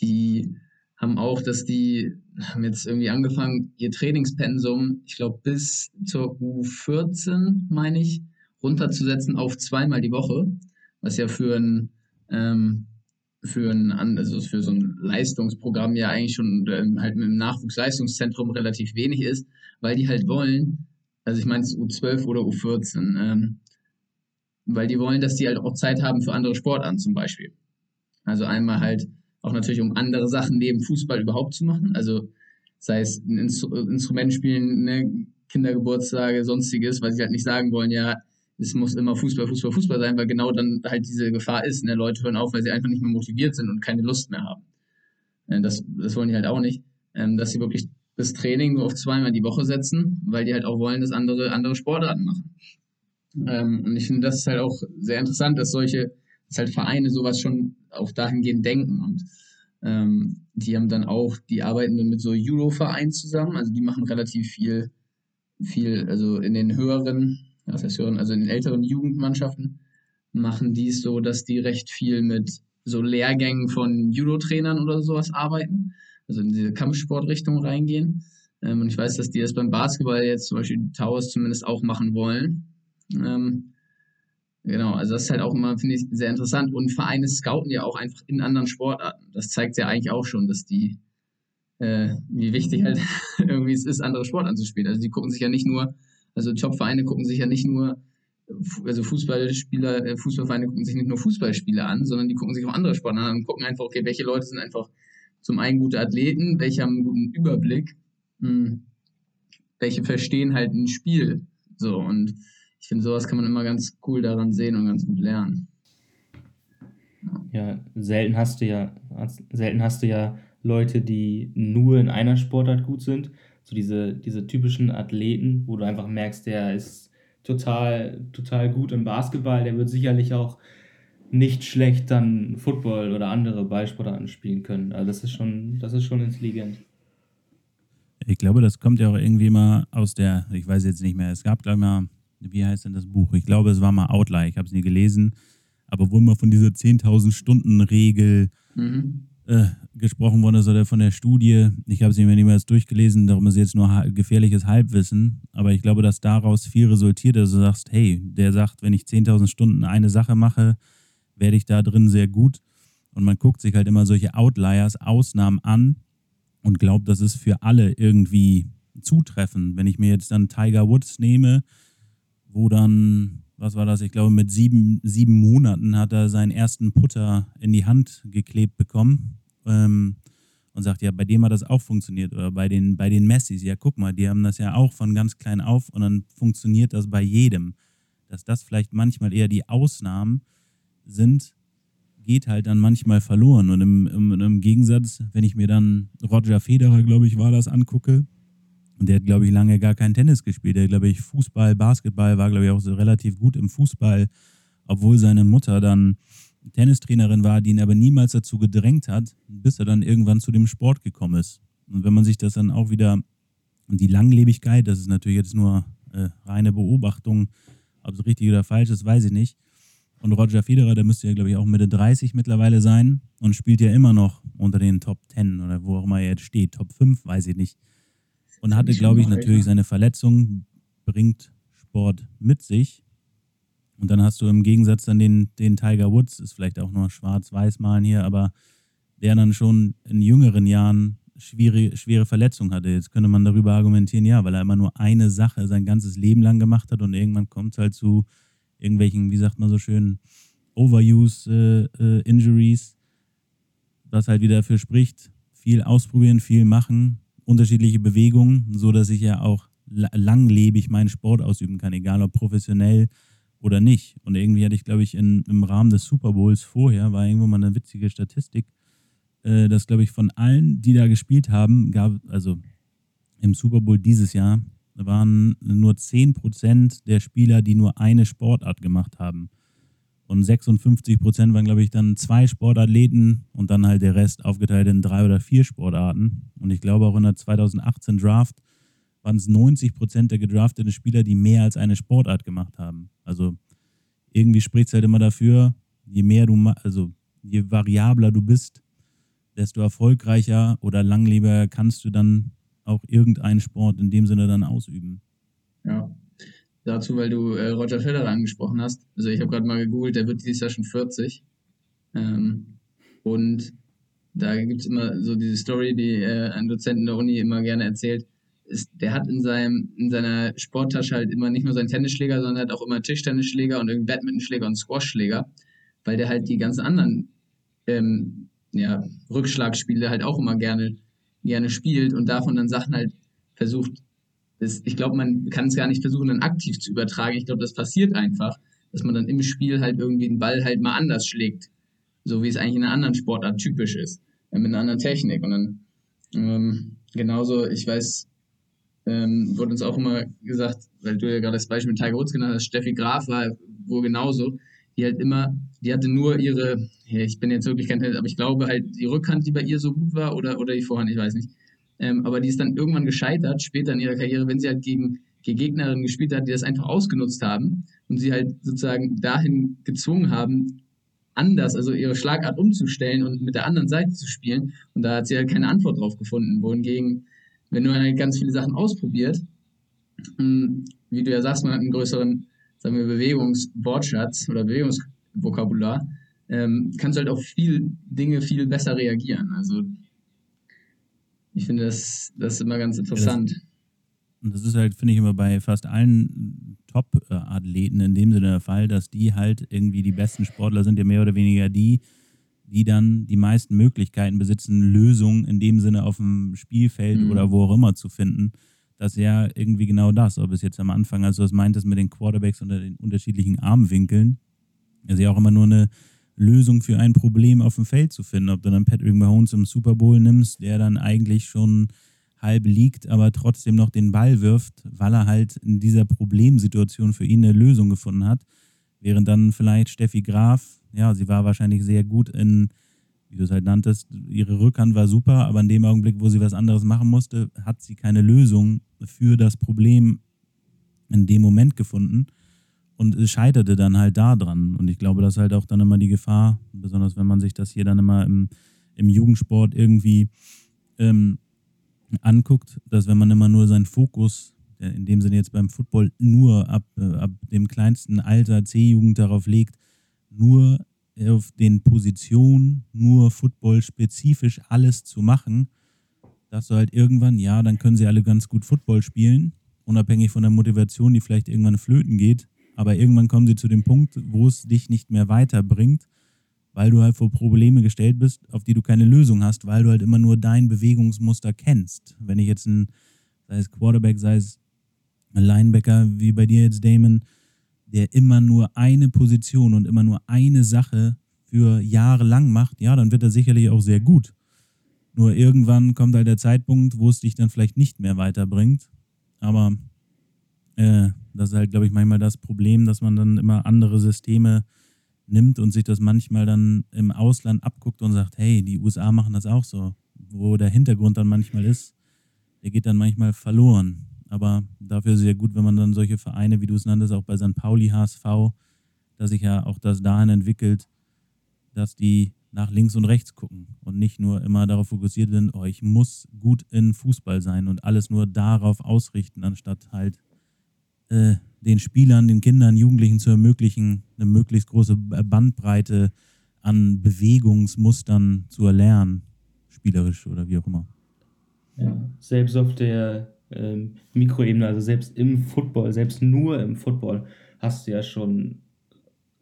die haben auch, dass die haben jetzt irgendwie angefangen, ihr Trainingspensum, ich glaube, bis zur U14, meine ich, runterzusetzen auf zweimal die Woche, was ja für ein ähm, für ein, also für so ein Leistungsprogramm ja eigentlich schon ähm, halt dem Nachwuchsleistungszentrum relativ wenig ist, weil die halt wollen, also ich meine U12 oder U14, ähm, weil die wollen, dass die halt auch Zeit haben für andere Sportarten zum Beispiel. Also einmal halt auch natürlich, um andere Sachen neben Fußball überhaupt zu machen, also sei es ein Instru Instrument spielen, ne, Kindergeburtstage, sonstiges, weil sie halt nicht sagen wollen, ja, es muss immer Fußball, Fußball, Fußball sein, weil genau dann halt diese Gefahr ist. Ne? Leute hören auf, weil sie einfach nicht mehr motiviert sind und keine Lust mehr haben. Äh, das, das wollen die halt auch nicht. Ähm, dass sie wirklich das Training nur auf zweimal die Woche setzen, weil die halt auch wollen, dass andere, andere Sportarten machen. Ähm, und ich finde, das ist halt auch sehr interessant, dass solche, dass halt Vereine sowas schon auch dahingehend denken. Und ähm, die haben dann auch, die arbeiten dann mit so Judo-Vereinen zusammen, also die machen relativ viel, viel, also in den höheren was heißt hören, also in den älteren Jugendmannschaften machen die es so, dass die recht viel mit so Lehrgängen von Judo-Trainern oder sowas arbeiten, also in diese Kampfsportrichtung reingehen. Ähm, und ich weiß, dass die das beim Basketball jetzt zum Beispiel die Towers zumindest auch machen wollen. Ähm, genau, also das ist halt auch immer, finde ich, sehr interessant. Und Vereine scouten ja auch einfach in anderen Sportarten. Das zeigt ja eigentlich auch schon, dass die, äh, wie wichtig halt irgendwie es ist, andere Sportarten zu spielen. Also die gucken sich ja nicht nur also Top-Vereine gucken sich ja nicht nur, also Fußballspieler, äh, Fußballvereine gucken sich nicht nur Fußballspiele an, sondern die gucken sich auch andere Sportarten an und gucken einfach, okay, welche Leute sind einfach zum einen gute Athleten, welche haben einen guten Überblick, mh, hm, welche verstehen halt ein Spiel. So, und ich finde, sowas kann man immer ganz cool daran sehen und ganz gut lernen. Ja, selten hast du ja, selten hast du ja Leute, die nur in einer Sportart gut sind, so diese, diese typischen Athleten, wo du einfach merkst, der ist total, total gut im Basketball, der wird sicherlich auch nicht schlecht dann Football oder andere Ballsportarten spielen können. Also das ist schon, das ist schon intelligent. Ich glaube, das kommt ja auch irgendwie mal aus der, ich weiß jetzt nicht mehr, es gab, glaube ich mal, wie heißt denn das Buch? Ich glaube, es war mal Outlier, ich habe es nie gelesen, aber wo man von dieser 10.000 Stunden Regel mhm. äh, gesprochen worden ist oder von der Studie. Ich habe sie mir niemals durchgelesen, darum ist jetzt nur gefährliches Halbwissen. Aber ich glaube, dass daraus viel resultiert, dass du sagst, hey, der sagt, wenn ich 10.000 Stunden eine Sache mache, werde ich da drin sehr gut. Und man guckt sich halt immer solche Outliers, Ausnahmen an und glaubt, das ist für alle irgendwie zutreffend. Wenn ich mir jetzt dann Tiger Woods nehme, wo dann, was war das, ich glaube, mit sieben, sieben Monaten hat er seinen ersten Putter in die Hand geklebt bekommen ähm, und sagt, ja, bei dem hat das auch funktioniert. Oder bei den, bei den Messis, ja, guck mal, die haben das ja auch von ganz klein auf und dann funktioniert das bei jedem. Dass das vielleicht manchmal eher die Ausnahmen sind, geht halt dann manchmal verloren. Und im, im, im Gegensatz, wenn ich mir dann Roger Federer, glaube ich, war das, angucke, und der hat, glaube ich, lange gar kein Tennis gespielt. Der, glaube ich, Fußball, Basketball war, glaube ich, auch so relativ gut im Fußball, obwohl seine Mutter dann Tennistrainerin war, die ihn aber niemals dazu gedrängt hat, bis er dann irgendwann zu dem Sport gekommen ist. Und wenn man sich das dann auch wieder, die Langlebigkeit, das ist natürlich jetzt nur äh, reine Beobachtung, ob es richtig oder falsch ist, weiß ich nicht. Und Roger Federer, der müsste ja, glaube ich, auch Mitte 30 mittlerweile sein und spielt ja immer noch unter den Top 10 oder wo auch immer er jetzt steht, Top 5, weiß ich nicht. Und hatte, glaube ich, natürlich seine Verletzung, bringt Sport mit sich. Und dann hast du im Gegensatz dann den, den Tiger Woods, ist vielleicht auch nur schwarz-weiß malen hier, aber der dann schon in jüngeren Jahren schwere, schwere Verletzungen hatte. Jetzt könnte man darüber argumentieren, ja, weil er immer nur eine Sache sein ganzes Leben lang gemacht hat und irgendwann kommt es halt zu irgendwelchen, wie sagt man so schön, Overuse-Injuries, äh, äh, was halt wieder dafür spricht, viel ausprobieren, viel machen, unterschiedliche Bewegungen, so dass ich ja auch langlebig meinen Sport ausüben kann, egal ob professionell oder nicht. Und irgendwie hatte ich, glaube ich, in, im Rahmen des Super Bowls vorher, war irgendwo mal eine witzige Statistik, äh, dass, glaube ich, von allen, die da gespielt haben, gab, also im Super Bowl dieses Jahr, waren nur 10% der Spieler, die nur eine Sportart gemacht haben. Und 56% waren, glaube ich, dann zwei Sportathleten und dann halt der Rest aufgeteilt in drei oder vier Sportarten. Und ich glaube auch in der 2018 Draft waren es 90 Prozent der gedrafteten Spieler, die mehr als eine Sportart gemacht haben. Also irgendwie spricht es halt immer dafür, je mehr du, also je variabler du bist, desto erfolgreicher oder langlebiger kannst du dann auch irgendeinen Sport in dem Sinne dann ausüben. Ja, dazu, weil du äh, Roger Federer angesprochen hast. Also ich habe gerade mal gegoogelt, der wird dieses Jahr schon 40. Ähm, und da gibt es immer so diese Story, die äh, ein Dozent in der Uni immer gerne erzählt ist, der hat in seinem, in seiner Sporttasche halt immer nicht nur seinen Tennisschläger, sondern hat auch immer Tischtennisschläger und irgendeinen Badmintonschläger und Squashschläger, weil der halt die ganzen anderen ähm, ja, Rückschlagspiele halt auch immer gerne, gerne spielt und davon dann Sachen halt versucht das, ich glaube, man kann es gar nicht versuchen, dann aktiv zu übertragen. Ich glaube, das passiert einfach, dass man dann im Spiel halt irgendwie den Ball halt mal anders schlägt. So wie es eigentlich in einer anderen Sportart typisch ist. Äh, mit einer anderen Technik. Und dann ähm, genauso, ich weiß, ähm, wurde uns auch immer gesagt, weil du ja gerade das Beispiel mit Tiger Woods genannt hast, Steffi Graf war wohl genauso, die halt immer, die hatte nur ihre, ja, ich bin jetzt wirklich kein Tennis, aber ich glaube halt die Rückhand, die bei ihr so gut war oder, oder die Vorhand, ich weiß nicht. Ähm, aber die ist dann irgendwann gescheitert, später in ihrer Karriere, wenn sie halt gegen, gegen Gegnerinnen gespielt hat, die das einfach ausgenutzt haben und sie halt sozusagen dahin gezwungen haben, anders, also ihre Schlagart umzustellen und mit der anderen Seite zu spielen. Und da hat sie halt keine Antwort drauf gefunden. Wohingegen, wenn du halt ganz viele Sachen ausprobiert, hm, wie du ja sagst, man hat einen größeren, sagen wir, Bewegungswortschatz oder Bewegungsvokabular, ähm, kannst du halt auf viel Dinge viel besser reagieren. Also ich finde das, das ist immer ganz interessant. Ja, das, und das ist halt, finde ich, immer bei fast allen Top-Athleten in dem Sinne der Fall, dass die halt irgendwie die besten Sportler sind, ja mehr oder weniger die, die dann die meisten Möglichkeiten besitzen, Lösungen in dem Sinne auf dem Spielfeld mhm. oder wo auch immer zu finden. Das ist ja irgendwie genau das, ob es jetzt am Anfang, also was meintest mit den Quarterbacks unter den unterschiedlichen Armwinkeln, also ja auch immer nur eine Lösung für ein Problem auf dem Feld zu finden. Ob du dann Patrick Mahomes im Super Bowl nimmst, der dann eigentlich schon halb liegt, aber trotzdem noch den Ball wirft, weil er halt in dieser Problemsituation für ihn eine Lösung gefunden hat. Während dann vielleicht Steffi Graf, ja, sie war wahrscheinlich sehr gut in, wie du es halt nanntest, ihre Rückhand war super, aber in dem Augenblick, wo sie was anderes machen musste, hat sie keine Lösung für das Problem in dem Moment gefunden und es scheiterte dann halt da dran. Und ich glaube, das ist halt auch dann immer die Gefahr, besonders wenn man sich das hier dann immer im, im Jugendsport irgendwie ähm, anguckt, dass wenn man immer nur seinen Fokus, in dem Sinne jetzt beim Football, nur ab, äh, ab dem kleinsten Alter, C-Jugend darauf legt, nur auf den Positionen, nur Football-spezifisch alles zu machen, dass du halt irgendwann, ja, dann können sie alle ganz gut Football spielen, unabhängig von der Motivation, die vielleicht irgendwann flöten geht, aber irgendwann kommen sie zu dem Punkt, wo es dich nicht mehr weiterbringt weil du halt vor Probleme gestellt bist, auf die du keine Lösung hast, weil du halt immer nur dein Bewegungsmuster kennst. Wenn ich jetzt ein, sei es Quarterback, sei es ein Linebacker, wie bei dir jetzt Damon, der immer nur eine Position und immer nur eine Sache für Jahre lang macht, ja, dann wird er sicherlich auch sehr gut. Nur irgendwann kommt halt der Zeitpunkt, wo es dich dann vielleicht nicht mehr weiterbringt. Aber äh, das ist halt, glaube ich, manchmal das Problem, dass man dann immer andere Systeme nimmt und sich das manchmal dann im Ausland abguckt und sagt, hey, die USA machen das auch so. Wo der Hintergrund dann manchmal ist, der geht dann manchmal verloren. Aber dafür ist es ja gut, wenn man dann solche Vereine, wie du es nanntest, auch bei St. Pauli, HSV, dass sich ja auch das dahin entwickelt, dass die nach links und rechts gucken und nicht nur immer darauf fokussiert sind, oh, ich muss gut in Fußball sein und alles nur darauf ausrichten, anstatt halt äh, den Spielern, den Kindern, Jugendlichen zu ermöglichen, eine möglichst große Bandbreite an Bewegungsmustern zu erlernen, spielerisch oder wie auch immer. Ja, selbst auf der ähm, Mikroebene, also selbst im Football, selbst nur im Football, hast du ja schon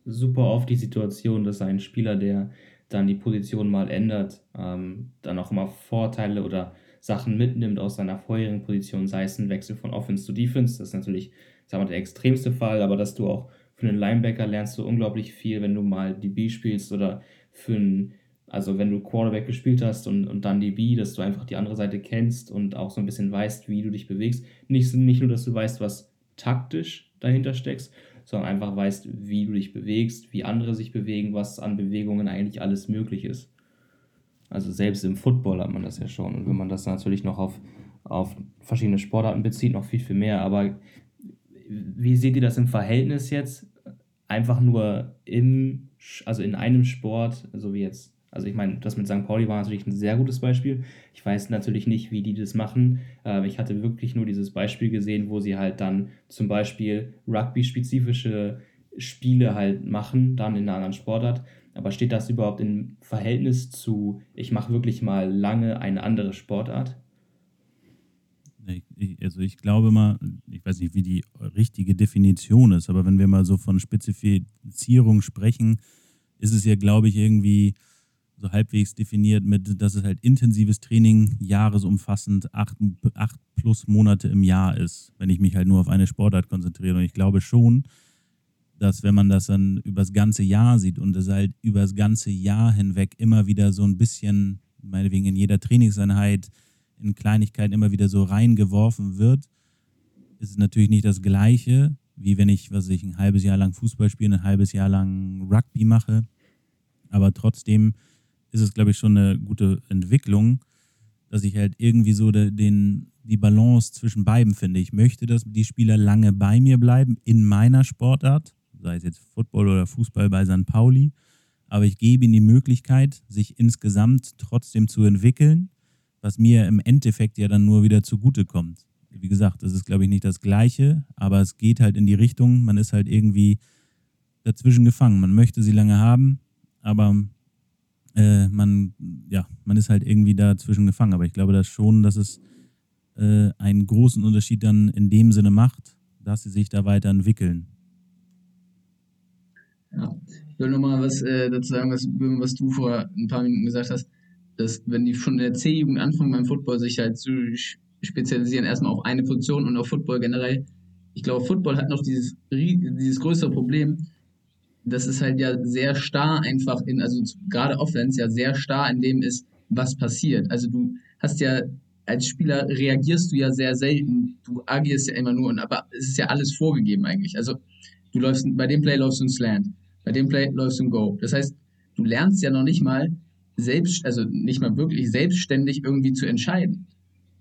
super oft die Situation, dass ein Spieler, der dann die Position mal ändert, ähm, dann auch immer Vorteile oder Sachen mitnimmt aus seiner vorherigen Position, sei es ein Wechsel von Offense zu Defense, das ist natürlich sagen wir, der extremste Fall, aber dass du auch für einen Linebacker lernst du unglaublich viel, wenn du mal DB spielst oder für einen, also wenn du Quarterback gespielt hast und, und dann DB, dass du einfach die andere Seite kennst und auch so ein bisschen weißt, wie du dich bewegst. Nicht, nicht nur, dass du weißt, was taktisch dahinter steckst, sondern einfach weißt, wie du dich bewegst, wie andere sich bewegen, was an Bewegungen eigentlich alles möglich ist. Also selbst im Football hat man das ja schon. Und wenn man das natürlich noch auf, auf verschiedene Sportarten bezieht, noch viel, viel mehr. Aber wie seht ihr das im Verhältnis jetzt? Einfach nur im, also in einem Sport, so wie jetzt, also ich meine, das mit St. Pauli war natürlich ein sehr gutes Beispiel. Ich weiß natürlich nicht, wie die das machen. Ich hatte wirklich nur dieses Beispiel gesehen, wo sie halt dann zum Beispiel Rugby-spezifische Spiele halt machen, dann in einer anderen Sportart. Aber steht das überhaupt im Verhältnis zu, ich mache wirklich mal lange eine andere Sportart? Ich, also ich glaube mal, ich weiß nicht, wie die richtige Definition ist, aber wenn wir mal so von Spezifizierung sprechen, ist es ja, glaube ich, irgendwie so halbwegs definiert mit, dass es halt intensives Training, jahresumfassend, acht, acht plus Monate im Jahr ist, wenn ich mich halt nur auf eine Sportart konzentriere. Und ich glaube schon, dass wenn man das dann übers ganze Jahr sieht und es halt übers ganze Jahr hinweg immer wieder so ein bisschen, meinetwegen in jeder Trainingseinheit, in Kleinigkeiten immer wieder so reingeworfen wird, ist es natürlich nicht das Gleiche, wie wenn ich, was ich, ein halbes Jahr lang Fußball spiele, ein halbes Jahr lang Rugby mache. Aber trotzdem ist es, glaube ich, schon eine gute Entwicklung, dass ich halt irgendwie so den, die Balance zwischen beiden finde. Ich möchte, dass die Spieler lange bei mir bleiben in meiner Sportart, sei es jetzt Football oder Fußball bei St. Pauli, aber ich gebe ihnen die Möglichkeit, sich insgesamt trotzdem zu entwickeln, was mir im Endeffekt ja dann nur wieder zugutekommt. Wie gesagt, das ist, glaube ich, nicht das Gleiche, aber es geht halt in die Richtung, man ist halt irgendwie dazwischen gefangen. Man möchte sie lange haben, aber äh, man, ja, man ist halt irgendwie dazwischen gefangen. Aber ich glaube das schon, dass es äh, einen großen Unterschied dann in dem Sinne macht, dass sie sich da weiterentwickeln. Ja, ich will nochmal was äh, dazu sagen, was, was du vor ein paar Minuten gesagt hast, dass wenn die in der C-Jugend anfangen beim Football sich halt zu spezialisieren, erstmal auf eine Position und auf Football generell. Ich glaube, Football hat noch dieses, dieses größere Problem, dass es halt ja sehr starr einfach in, also gerade Offense ja sehr starr in dem ist, was passiert. Also du hast ja als Spieler reagierst du ja sehr selten, du agierst ja immer nur, und, aber es ist ja alles vorgegeben eigentlich. Also du läufst, bei dem Play läufst du ein Slant, bei dem Play läufst du ein Go. Das heißt, du lernst ja noch nicht mal selbst, also nicht mal wirklich selbstständig irgendwie zu entscheiden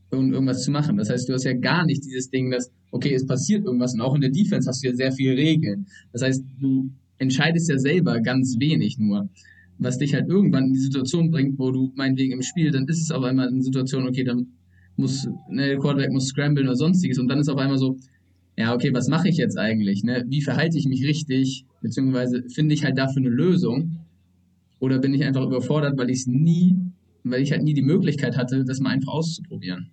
und irgendwas zu machen. Das heißt, du hast ja gar nicht dieses Ding, dass, okay, es passiert irgendwas und auch in der Defense hast du ja sehr viele Regeln. Das heißt, du entscheidest ja selber ganz wenig nur. Was dich halt irgendwann in die Situation bringt, wo du meinetwegen im Spiel, dann ist es auf einmal eine Situation, okay, dann muss, ne, der Quarterback muss scramblen oder sonstiges und dann ist auf einmal so, ja, okay, was mache ich jetzt eigentlich? Ne? Wie verhalte ich mich richtig? Beziehungsweise finde ich halt dafür eine Lösung? Oder bin ich einfach überfordert, weil ich es nie, weil ich halt nie die Möglichkeit hatte, das mal einfach auszuprobieren?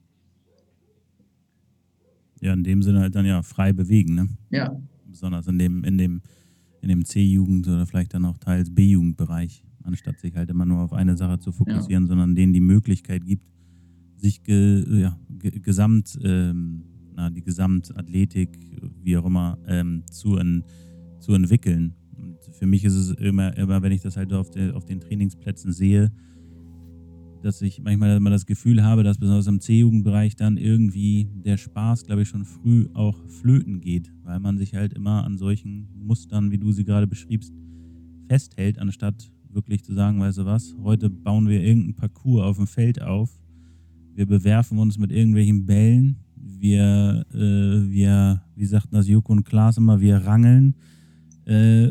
Ja, in dem Sinne halt dann ja frei bewegen, ne? Ja. Besonders in dem, in dem in dem C-Jugend oder vielleicht dann auch teils B-Jugendbereich, anstatt sich halt immer nur auf eine Sache zu fokussieren, ja. sondern denen die Möglichkeit gibt, sich ge, ja, ge, gesamt, ähm, na, die Gesamtathletik, wie auch immer, ähm, zu, en, zu entwickeln. Für mich ist es immer, immer wenn ich das halt auf, de, auf den Trainingsplätzen sehe, dass ich manchmal immer das Gefühl habe, dass besonders im C-Jugendbereich dann irgendwie der Spaß, glaube ich, schon früh auch flöten geht, weil man sich halt immer an solchen Mustern, wie du sie gerade beschriebst, festhält, anstatt wirklich zu sagen, weißt du was, heute bauen wir irgendein Parcours auf dem Feld auf, wir bewerfen uns mit irgendwelchen Bällen, wir, äh, wir wie sagten das Joko und Klaas immer, wir rangeln äh,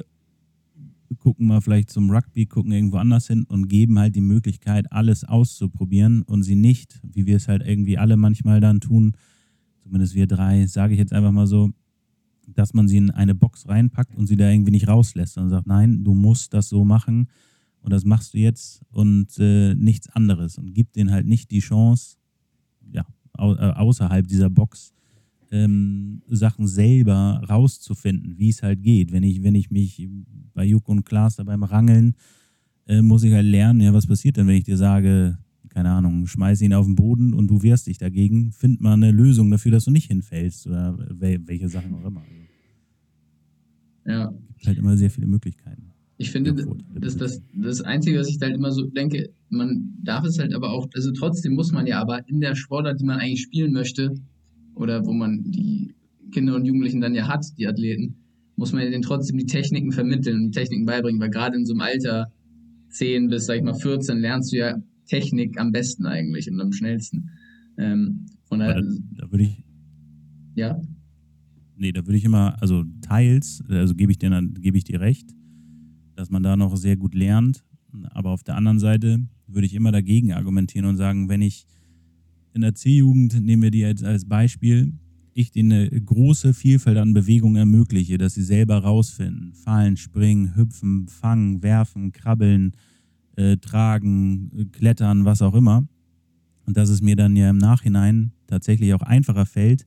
gucken mal vielleicht zum Rugby, gucken irgendwo anders hin und geben halt die Möglichkeit, alles auszuprobieren und sie nicht, wie wir es halt irgendwie alle manchmal dann tun, zumindest wir drei, sage ich jetzt einfach mal so, dass man sie in eine Box reinpackt und sie da irgendwie nicht rauslässt und sagt, nein, du musst das so machen und das machst du jetzt und äh, nichts anderes und gibt denen halt nicht die Chance, ja, au äh, außerhalb dieser Box ähm, Sachen selber rauszufinden, wie es halt geht. Wenn ich, wenn ich mich bei Juk und Klaas da beim Rangeln, äh, muss ich halt lernen, ja, was passiert denn, wenn ich dir sage, keine Ahnung, schmeiß ihn auf den Boden und du wehrst dich dagegen, find mal eine Lösung dafür, dass du nicht hinfällst oder welche Sachen auch immer. Ja. Es gibt halt immer sehr viele Möglichkeiten. Ich finde, das, das, das Einzige, was ich halt immer so denke, man darf es halt aber auch, also trotzdem muss man ja aber in der Sportart, die man eigentlich spielen möchte, oder wo man die Kinder und Jugendlichen dann ja hat, die Athleten, muss man denen trotzdem die Techniken vermitteln und die Techniken beibringen, weil gerade in so einem Alter 10 bis, sag ich mal, 14 lernst du ja Technik am besten eigentlich und am schnellsten. Ähm, von da, da würde ich. Ja? Nee, da würde ich immer, also teils, also gebe ich dir gebe ich dir recht, dass man da noch sehr gut lernt. Aber auf der anderen Seite würde ich immer dagegen argumentieren und sagen, wenn ich in der C-Jugend, nehmen wir die jetzt als Beispiel, ich denen eine große Vielfalt an Bewegungen ermögliche, dass sie selber rausfinden. Fallen, springen, hüpfen, fangen, werfen, krabbeln, äh, tragen, äh, klettern, was auch immer. Und dass es mir dann ja im Nachhinein tatsächlich auch einfacher fällt,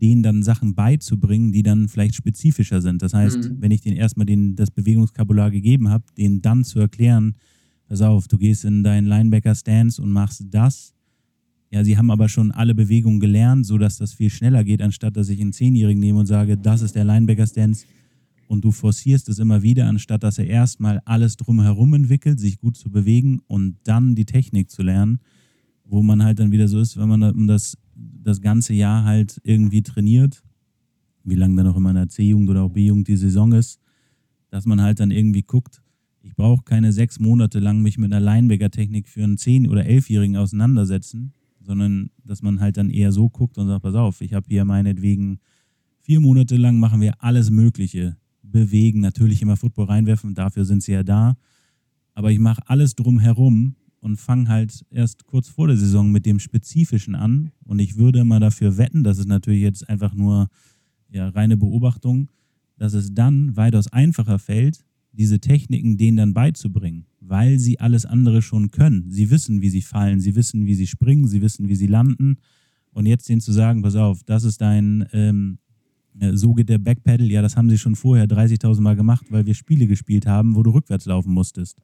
denen dann Sachen beizubringen, die dann vielleicht spezifischer sind. Das heißt, mhm. wenn ich denen erstmal den, das Bewegungskabular gegeben habe, denen dann zu erklären, pass auf, du gehst in deinen Linebacker-Stance und machst das. Ja, sie haben aber schon alle Bewegungen gelernt, sodass das viel schneller geht, anstatt dass ich einen Zehnjährigen nehme und sage, das ist der Linebacker-Stance und du forcierst es immer wieder, anstatt dass er erstmal alles drumherum entwickelt, sich gut zu bewegen und dann die Technik zu lernen, wo man halt dann wieder so ist, wenn man das, das ganze Jahr halt irgendwie trainiert, wie lange dann auch immer in der C-Jugend oder auch B-Jugend die Saison ist, dass man halt dann irgendwie guckt, ich brauche keine sechs Monate lang mich mit einer Linebacker-Technik für einen zehn- oder elfjährigen auseinandersetzen, sondern dass man halt dann eher so guckt und sagt, pass auf, ich habe hier meinetwegen vier Monate lang machen wir alles Mögliche bewegen, natürlich immer Football reinwerfen, dafür sind sie ja da. Aber ich mache alles drumherum und fange halt erst kurz vor der Saison mit dem Spezifischen an. Und ich würde mal dafür wetten, das ist natürlich jetzt einfach nur ja, reine Beobachtung, dass es dann weitaus einfacher fällt, diese Techniken denen dann beizubringen, weil sie alles andere schon können. Sie wissen, wie sie fallen, sie wissen, wie sie springen, sie wissen, wie sie landen. Und jetzt denen zu sagen, pass auf, das ist dein ähm, äh, so geht der Backpedal, ja, das haben sie schon vorher 30.000 Mal gemacht, weil wir Spiele gespielt haben, wo du rückwärts laufen musstest.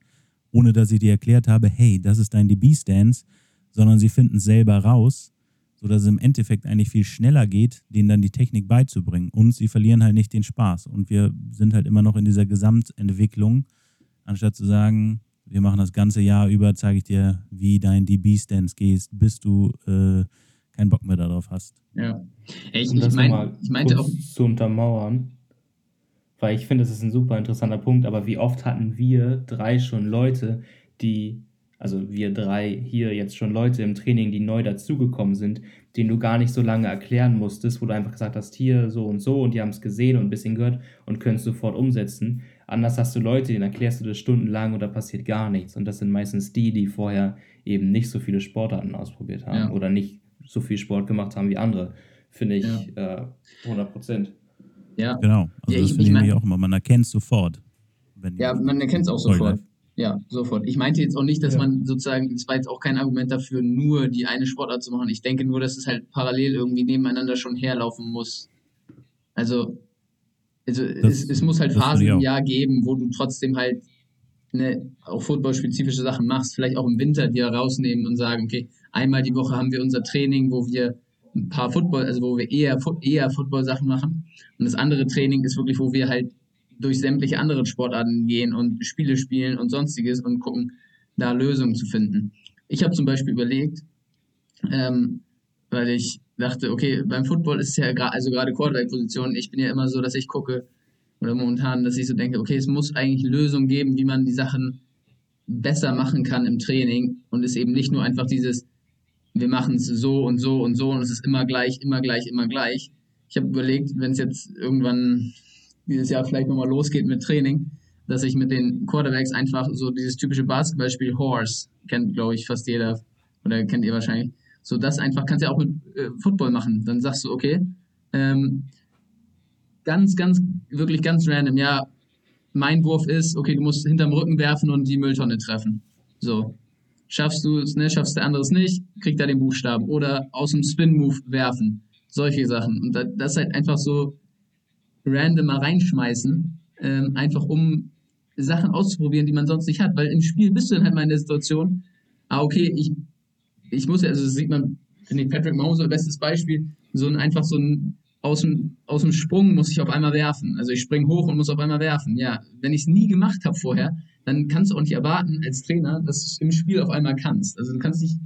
Ohne dass ich dir erklärt habe, hey, das ist dein DB-Stance, sondern sie finden es selber raus, sodass es im Endeffekt eigentlich viel schneller geht, denen dann die Technik beizubringen. Und sie verlieren halt nicht den Spaß. Und wir sind halt immer noch in dieser Gesamtentwicklung, anstatt zu sagen, wir machen das ganze Jahr über, zeige ich dir, wie dein DB-Stance gehst, bis du äh, keinen Bock mehr darauf hast. Ja. Ich, um ich, mein, ich meinte auch. Zu untermauern, weil ich finde, das ist ein super interessanter Punkt, aber wie oft hatten wir drei schon Leute, die, also wir drei hier jetzt schon Leute im Training, die neu dazugekommen sind, denen du gar nicht so lange erklären musstest, wo du einfach gesagt hast, hier so und so und die haben es gesehen und ein bisschen gehört und können es sofort umsetzen. Anders hast du Leute, denen erklärst du das stundenlang und da passiert gar nichts. Und das sind meistens die, die vorher eben nicht so viele Sportarten ausprobiert haben ja. oder nicht so viel Sport gemacht haben wie andere, finde ich ja. äh, 100 Prozent. Ja. Genau. Also ja, ich, das finde ich, mein, auch immer. Man erkennt es sofort. ja, man erkennt es auch sofort. Ja, sofort. Ich meinte jetzt auch nicht, dass ja. man sozusagen, es war jetzt auch kein Argument dafür, nur die eine Sportart zu machen. Ich denke nur, dass es halt parallel irgendwie nebeneinander schon herlaufen muss. Also, also es, es muss halt Phasen im Jahr geben, wo du trotzdem halt ne, auch footballspezifische Sachen machst, vielleicht auch im Winter dir rausnehmen und sagen, okay, Einmal die Woche haben wir unser Training, wo wir ein paar Football, also wo wir eher, eher Football-Sachen machen. Und das andere Training ist wirklich, wo wir halt durch sämtliche andere Sportarten gehen und Spiele spielen und sonstiges und gucken, da Lösungen zu finden. Ich habe zum Beispiel überlegt, ähm, weil ich dachte, okay, beim Football ist es ja gerade, also gerade Quarterback-Position, ich bin ja immer so, dass ich gucke, oder momentan, dass ich so denke, okay, es muss eigentlich Lösungen geben, wie man die Sachen besser machen kann im Training und es eben nicht nur einfach dieses, wir machen es so und so und so und es ist immer gleich, immer gleich, immer gleich. Ich habe überlegt, wenn es jetzt irgendwann dieses Jahr vielleicht nochmal losgeht mit Training, dass ich mit den Quarterbacks einfach so dieses typische Basketballspiel Horse, kennt glaube ich fast jeder oder kennt ihr wahrscheinlich, so das einfach kannst du ja auch mit äh, Football machen. Dann sagst du, okay, ähm, ganz, ganz, wirklich ganz random, ja, mein Wurf ist, okay, du musst hinterm Rücken werfen und die Mülltonne treffen. So, Schaffst du es, ne, schaffst der andere es nicht, kriegt er den Buchstaben. Oder aus dem Spin-Move werfen. Solche Sachen. Und das halt einfach so random mal reinschmeißen, ähm, einfach um Sachen auszuprobieren, die man sonst nicht hat. Weil im Spiel bist du dann halt mal in der Situation, ah, okay, ich, ich muss ja, also das sieht man, finde ich, Patrick Mahomes ein bestes Beispiel, so ein, einfach so ein aus dem, aus dem Sprung muss ich auf einmal werfen. Also ich springe hoch und muss auf einmal werfen. Ja, wenn ich es nie gemacht habe vorher, dann kannst du auch nicht erwarten als Trainer, dass du es im Spiel auf einmal kannst. Also du kannst nicht,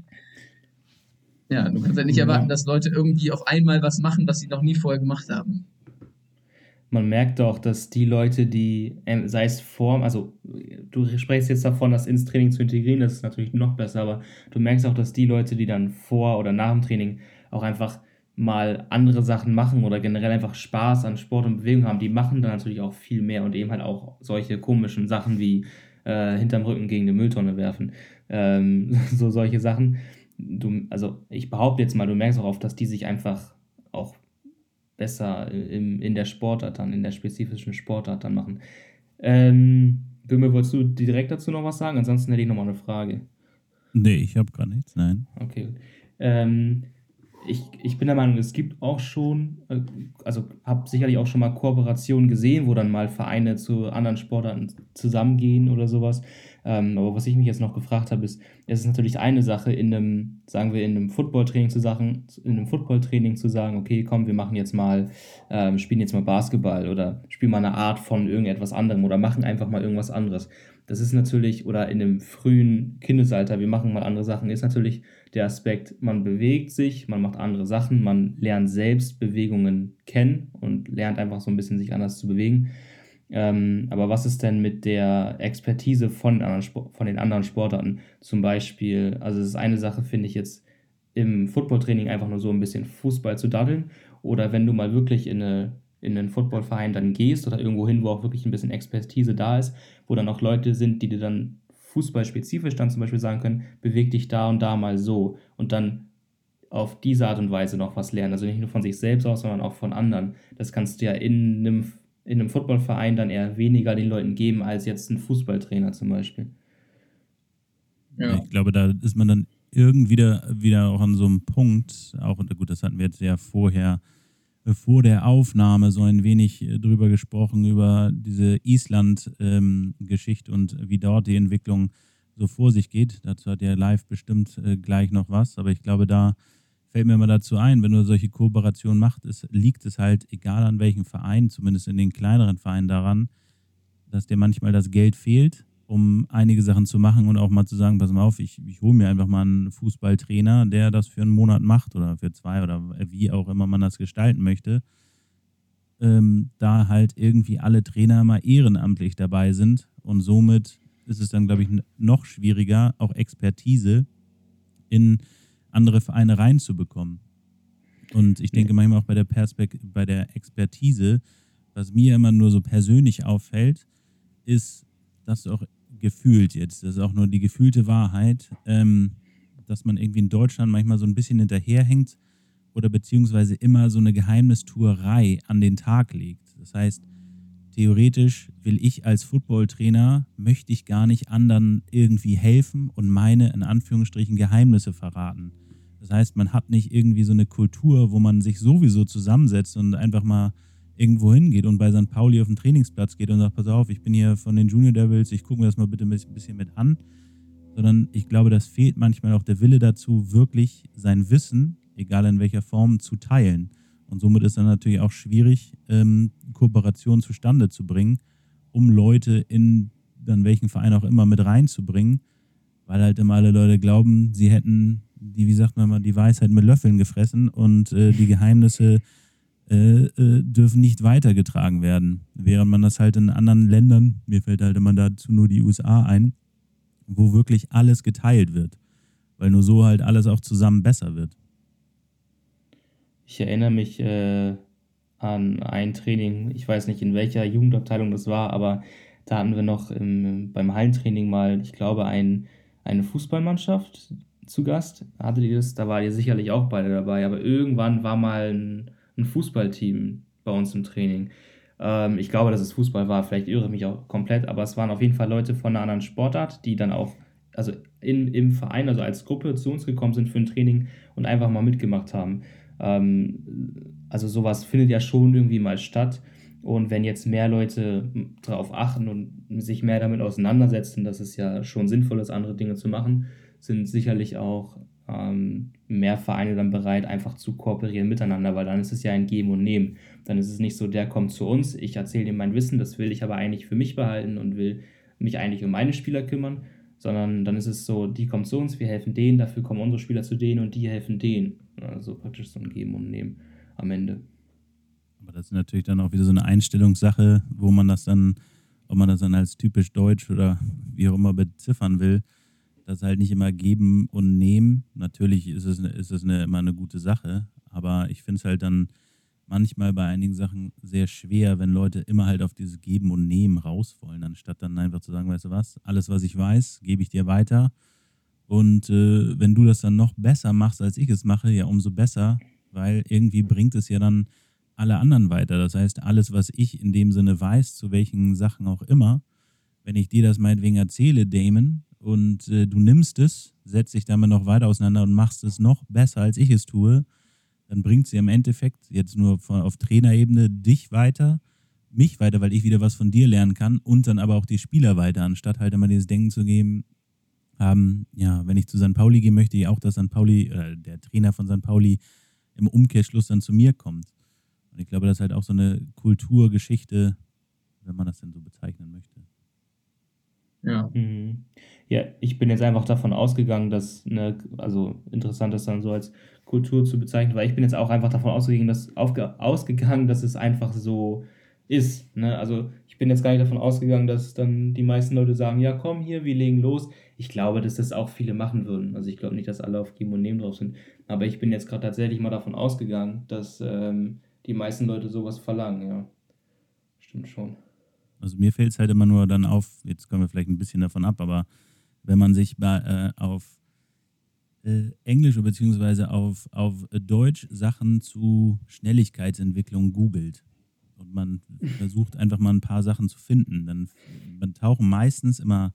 ja, du kannst halt nicht erwarten, dass Leute irgendwie auf einmal was machen, was sie noch nie vorher gemacht haben. Man merkt auch, dass die Leute, die, ähm, sei es Form, also du sprichst jetzt davon, das ins Training zu integrieren, das ist natürlich noch besser, aber du merkst auch, dass die Leute, die dann vor oder nach dem Training auch einfach mal andere Sachen machen oder generell einfach Spaß an Sport und Bewegung haben, die machen dann natürlich auch viel mehr und eben halt auch solche komischen Sachen wie äh, hinterm Rücken gegen eine Mülltonne werfen. Ähm, so solche Sachen. Du, also ich behaupte jetzt mal, du merkst auch oft, dass die sich einfach besser im, in der Sportart dann, in der spezifischen Sportart dann machen. Ähm, Böhme, wolltest du direkt dazu noch was sagen? Ansonsten hätte ich noch mal eine Frage. Nee, ich habe gar nichts, nein. Okay. Ähm, ich, ich bin der Meinung, es gibt auch schon, äh, also habe sicherlich auch schon mal Kooperationen gesehen, wo dann mal Vereine zu anderen Sportarten zusammengehen oder sowas. Ähm, aber was ich mich jetzt noch gefragt habe, ist, es ist natürlich eine Sache, in einem, sagen wir, in einem Footballtraining zu sagen, in einem Footballtraining zu sagen, okay, komm, wir machen jetzt mal, ähm, spielen jetzt mal Basketball oder spielen mal eine Art von irgendetwas anderem oder machen einfach mal irgendwas anderes. Das ist natürlich, oder in dem frühen Kindesalter, wir machen mal andere Sachen, ist natürlich der Aspekt, man bewegt sich, man macht andere Sachen, man lernt selbst Bewegungen kennen und lernt einfach so ein bisschen sich anders zu bewegen. Ähm, aber was ist denn mit der Expertise von, von den anderen Sportarten? Zum Beispiel, also es ist eine Sache, finde ich jetzt im Footballtraining einfach nur so ein bisschen Fußball zu daddeln. Oder wenn du mal wirklich in, eine, in einen Footballverein dann gehst oder irgendwo hin, wo auch wirklich ein bisschen Expertise da ist, wo dann auch Leute sind, die dir dann fußballspezifisch dann zum Beispiel sagen können, beweg dich da und da mal so und dann auf diese Art und Weise noch was lernen. Also nicht nur von sich selbst aus, sondern auch von anderen. Das kannst du ja in einem in einem Footballverein dann eher weniger den Leuten geben als jetzt ein Fußballtrainer zum Beispiel. Ja. Ich glaube, da ist man dann irgendwie wieder, wieder auch an so einem Punkt, auch gut, das hatten wir jetzt ja vorher, vor der Aufnahme so ein wenig äh, drüber gesprochen, über diese Island-Geschichte ähm, und wie dort die Entwicklung so vor sich geht. Dazu hat ja live bestimmt äh, gleich noch was, aber ich glaube, da fällt mir immer dazu ein, wenn du solche Kooperationen machst, ist, liegt es halt, egal an welchem Verein, zumindest in den kleineren Vereinen daran, dass dir manchmal das Geld fehlt, um einige Sachen zu machen und auch mal zu sagen, pass mal auf, ich, ich hole mir einfach mal einen Fußballtrainer, der das für einen Monat macht oder für zwei oder wie auch immer man das gestalten möchte. Ähm, da halt irgendwie alle Trainer immer ehrenamtlich dabei sind und somit ist es dann, glaube ich, noch schwieriger, auch Expertise in andere Vereine reinzubekommen. Und ich denke manchmal auch bei der, Perspekt bei der Expertise, was mir immer nur so persönlich auffällt, ist, dass auch gefühlt jetzt, das ist auch nur die gefühlte Wahrheit, ähm, dass man irgendwie in Deutschland manchmal so ein bisschen hinterherhängt oder beziehungsweise immer so eine Geheimnistuerei an den Tag legt. Das heißt, theoretisch will ich als Footballtrainer, möchte ich gar nicht anderen irgendwie helfen und meine in Anführungsstrichen Geheimnisse verraten. Das heißt, man hat nicht irgendwie so eine Kultur, wo man sich sowieso zusammensetzt und einfach mal irgendwo hingeht und bei St. Pauli auf den Trainingsplatz geht und sagt, pass auf, ich bin hier von den Junior Devils, ich gucke mir das mal bitte ein bisschen mit an. Sondern ich glaube, das fehlt manchmal auch der Wille dazu, wirklich sein Wissen, egal in welcher Form, zu teilen. Und somit ist dann natürlich auch schwierig, ähm, Kooperationen zustande zu bringen, um Leute in dann welchen Verein auch immer mit reinzubringen, weil halt immer alle Leute glauben, sie hätten die, wie sagt man mal, die Weisheit mit Löffeln gefressen und äh, die Geheimnisse äh, äh, dürfen nicht weitergetragen werden. Während man das halt in anderen Ländern, mir fällt halt immer dazu nur die USA ein, wo wirklich alles geteilt wird. Weil nur so halt alles auch zusammen besser wird. Ich erinnere mich äh, an ein Training, ich weiß nicht in welcher Jugendabteilung das war, aber da hatten wir noch im, beim Hallentraining mal, ich glaube, ein, eine Fußballmannschaft, zu Gast. Hattet ihr das? Da war ihr sicherlich auch beide dabei. Aber irgendwann war mal ein, ein Fußballteam bei uns im Training. Ähm, ich glaube, dass es Fußball war. Vielleicht irre ich mich auch komplett. Aber es waren auf jeden Fall Leute von einer anderen Sportart, die dann auch also in, im Verein, also als Gruppe zu uns gekommen sind für ein Training und einfach mal mitgemacht haben. Ähm, also sowas findet ja schon irgendwie mal statt. Und wenn jetzt mehr Leute darauf achten und sich mehr damit auseinandersetzen, dass es ja schon sinnvoll ist, andere Dinge zu machen, sind sicherlich auch ähm, mehr Vereine dann bereit, einfach zu kooperieren miteinander, weil dann ist es ja ein Geben und Nehmen. Dann ist es nicht so, der kommt zu uns, ich erzähle ihm mein Wissen, das will ich aber eigentlich für mich behalten und will mich eigentlich um meine Spieler kümmern, sondern dann ist es so, die kommen zu uns, wir helfen denen, dafür kommen unsere Spieler zu denen und die helfen denen. Also praktisch so ein Geben und Nehmen am Ende. Aber das ist natürlich dann auch wieder so eine Einstellungssache, wo man das dann, ob man das dann als typisch deutsch oder wie auch immer beziffern will, das halt nicht immer geben und nehmen. Natürlich ist es, ist es eine, immer eine gute Sache, aber ich finde es halt dann manchmal bei einigen Sachen sehr schwer, wenn Leute immer halt auf dieses Geben und Nehmen raus wollen, anstatt dann einfach zu sagen, weißt du was, alles, was ich weiß, gebe ich dir weiter. Und äh, wenn du das dann noch besser machst, als ich es mache, ja, umso besser, weil irgendwie bringt es ja dann alle anderen weiter. Das heißt, alles, was ich in dem Sinne weiß, zu welchen Sachen auch immer, wenn ich dir das meinetwegen erzähle, Damon, und äh, du nimmst es, setzt dich damit noch weiter auseinander und machst es noch besser, als ich es tue, dann bringt sie im Endeffekt jetzt nur von, auf Trainerebene dich weiter, mich weiter, weil ich wieder was von dir lernen kann und dann aber auch die Spieler weiter, anstatt halt immer dieses Denken zu geben, haben, ja, wenn ich zu St. Pauli gehe, möchte ich auch, dass St. Pauli, äh, der Trainer von St. Pauli im Umkehrschluss dann zu mir kommt. Und ich glaube, das ist halt auch so eine Kulturgeschichte, wenn man das denn so bezeichnen möchte. Ja. Mhm. Ja, ich bin jetzt einfach davon ausgegangen, dass, eine, also interessant ist dann so als Kultur zu bezeichnen, weil ich bin jetzt auch einfach davon ausgegangen, dass, aufge, ausgegangen, dass es einfach so ist. Ne? Also ich bin jetzt gar nicht davon ausgegangen, dass dann die meisten Leute sagen, ja komm hier, wir legen los. Ich glaube, dass das auch viele machen würden. Also ich glaube nicht, dass alle auf Geben und Nehmen drauf sind. Aber ich bin jetzt gerade tatsächlich mal davon ausgegangen, dass ähm, die meisten Leute sowas verlangen, ja. Stimmt schon. Also mir fällt es halt immer nur dann auf, jetzt kommen wir vielleicht ein bisschen davon ab, aber wenn man sich bei, äh, auf äh, Englisch bzw. Auf, auf Deutsch Sachen zu Schnelligkeitsentwicklung googelt und man versucht einfach mal ein paar Sachen zu finden, dann, dann tauchen meistens immer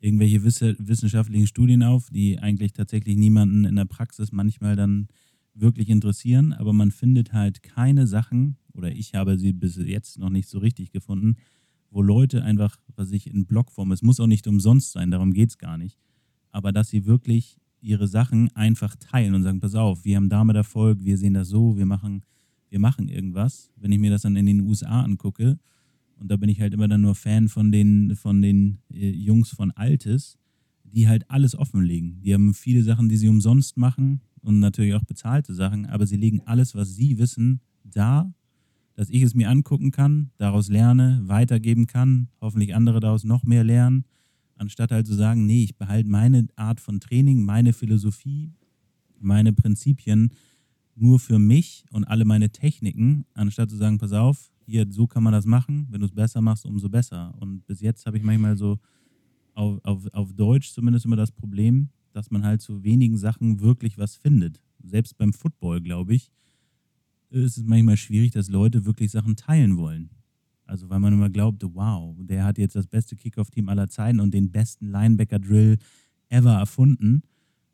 irgendwelche wissenschaftlichen Studien auf, die eigentlich tatsächlich niemanden in der Praxis manchmal dann wirklich interessieren, aber man findet halt keine Sachen, oder ich habe sie bis jetzt noch nicht so richtig gefunden, wo Leute einfach, was ich in Blogform, es muss auch nicht umsonst sein, darum geht es gar nicht, aber dass sie wirklich ihre Sachen einfach teilen und sagen, pass auf, wir haben damit Erfolg, wir sehen das so, wir machen, wir machen irgendwas. Wenn ich mir das dann in den USA angucke, und da bin ich halt immer dann nur Fan von den, von den äh, Jungs von Altes, die halt alles offenlegen. Die haben viele Sachen, die sie umsonst machen und natürlich auch bezahlte Sachen, aber sie legen alles, was sie wissen, da dass ich es mir angucken kann, daraus lerne, weitergeben kann, hoffentlich andere daraus noch mehr lernen, anstatt halt zu sagen, nee, ich behalte meine Art von Training, meine Philosophie, meine Prinzipien nur für mich und alle meine Techniken, anstatt zu sagen, pass auf, hier, so kann man das machen, wenn du es besser machst, umso besser. Und bis jetzt habe ich manchmal so auf, auf, auf Deutsch zumindest immer das Problem, dass man halt zu wenigen Sachen wirklich was findet. Selbst beim Football, glaube ich, ist es manchmal schwierig, dass Leute wirklich Sachen teilen wollen. Also weil man immer glaubt, wow, der hat jetzt das beste Kickoff-Team aller Zeiten und den besten Linebacker-Drill ever erfunden.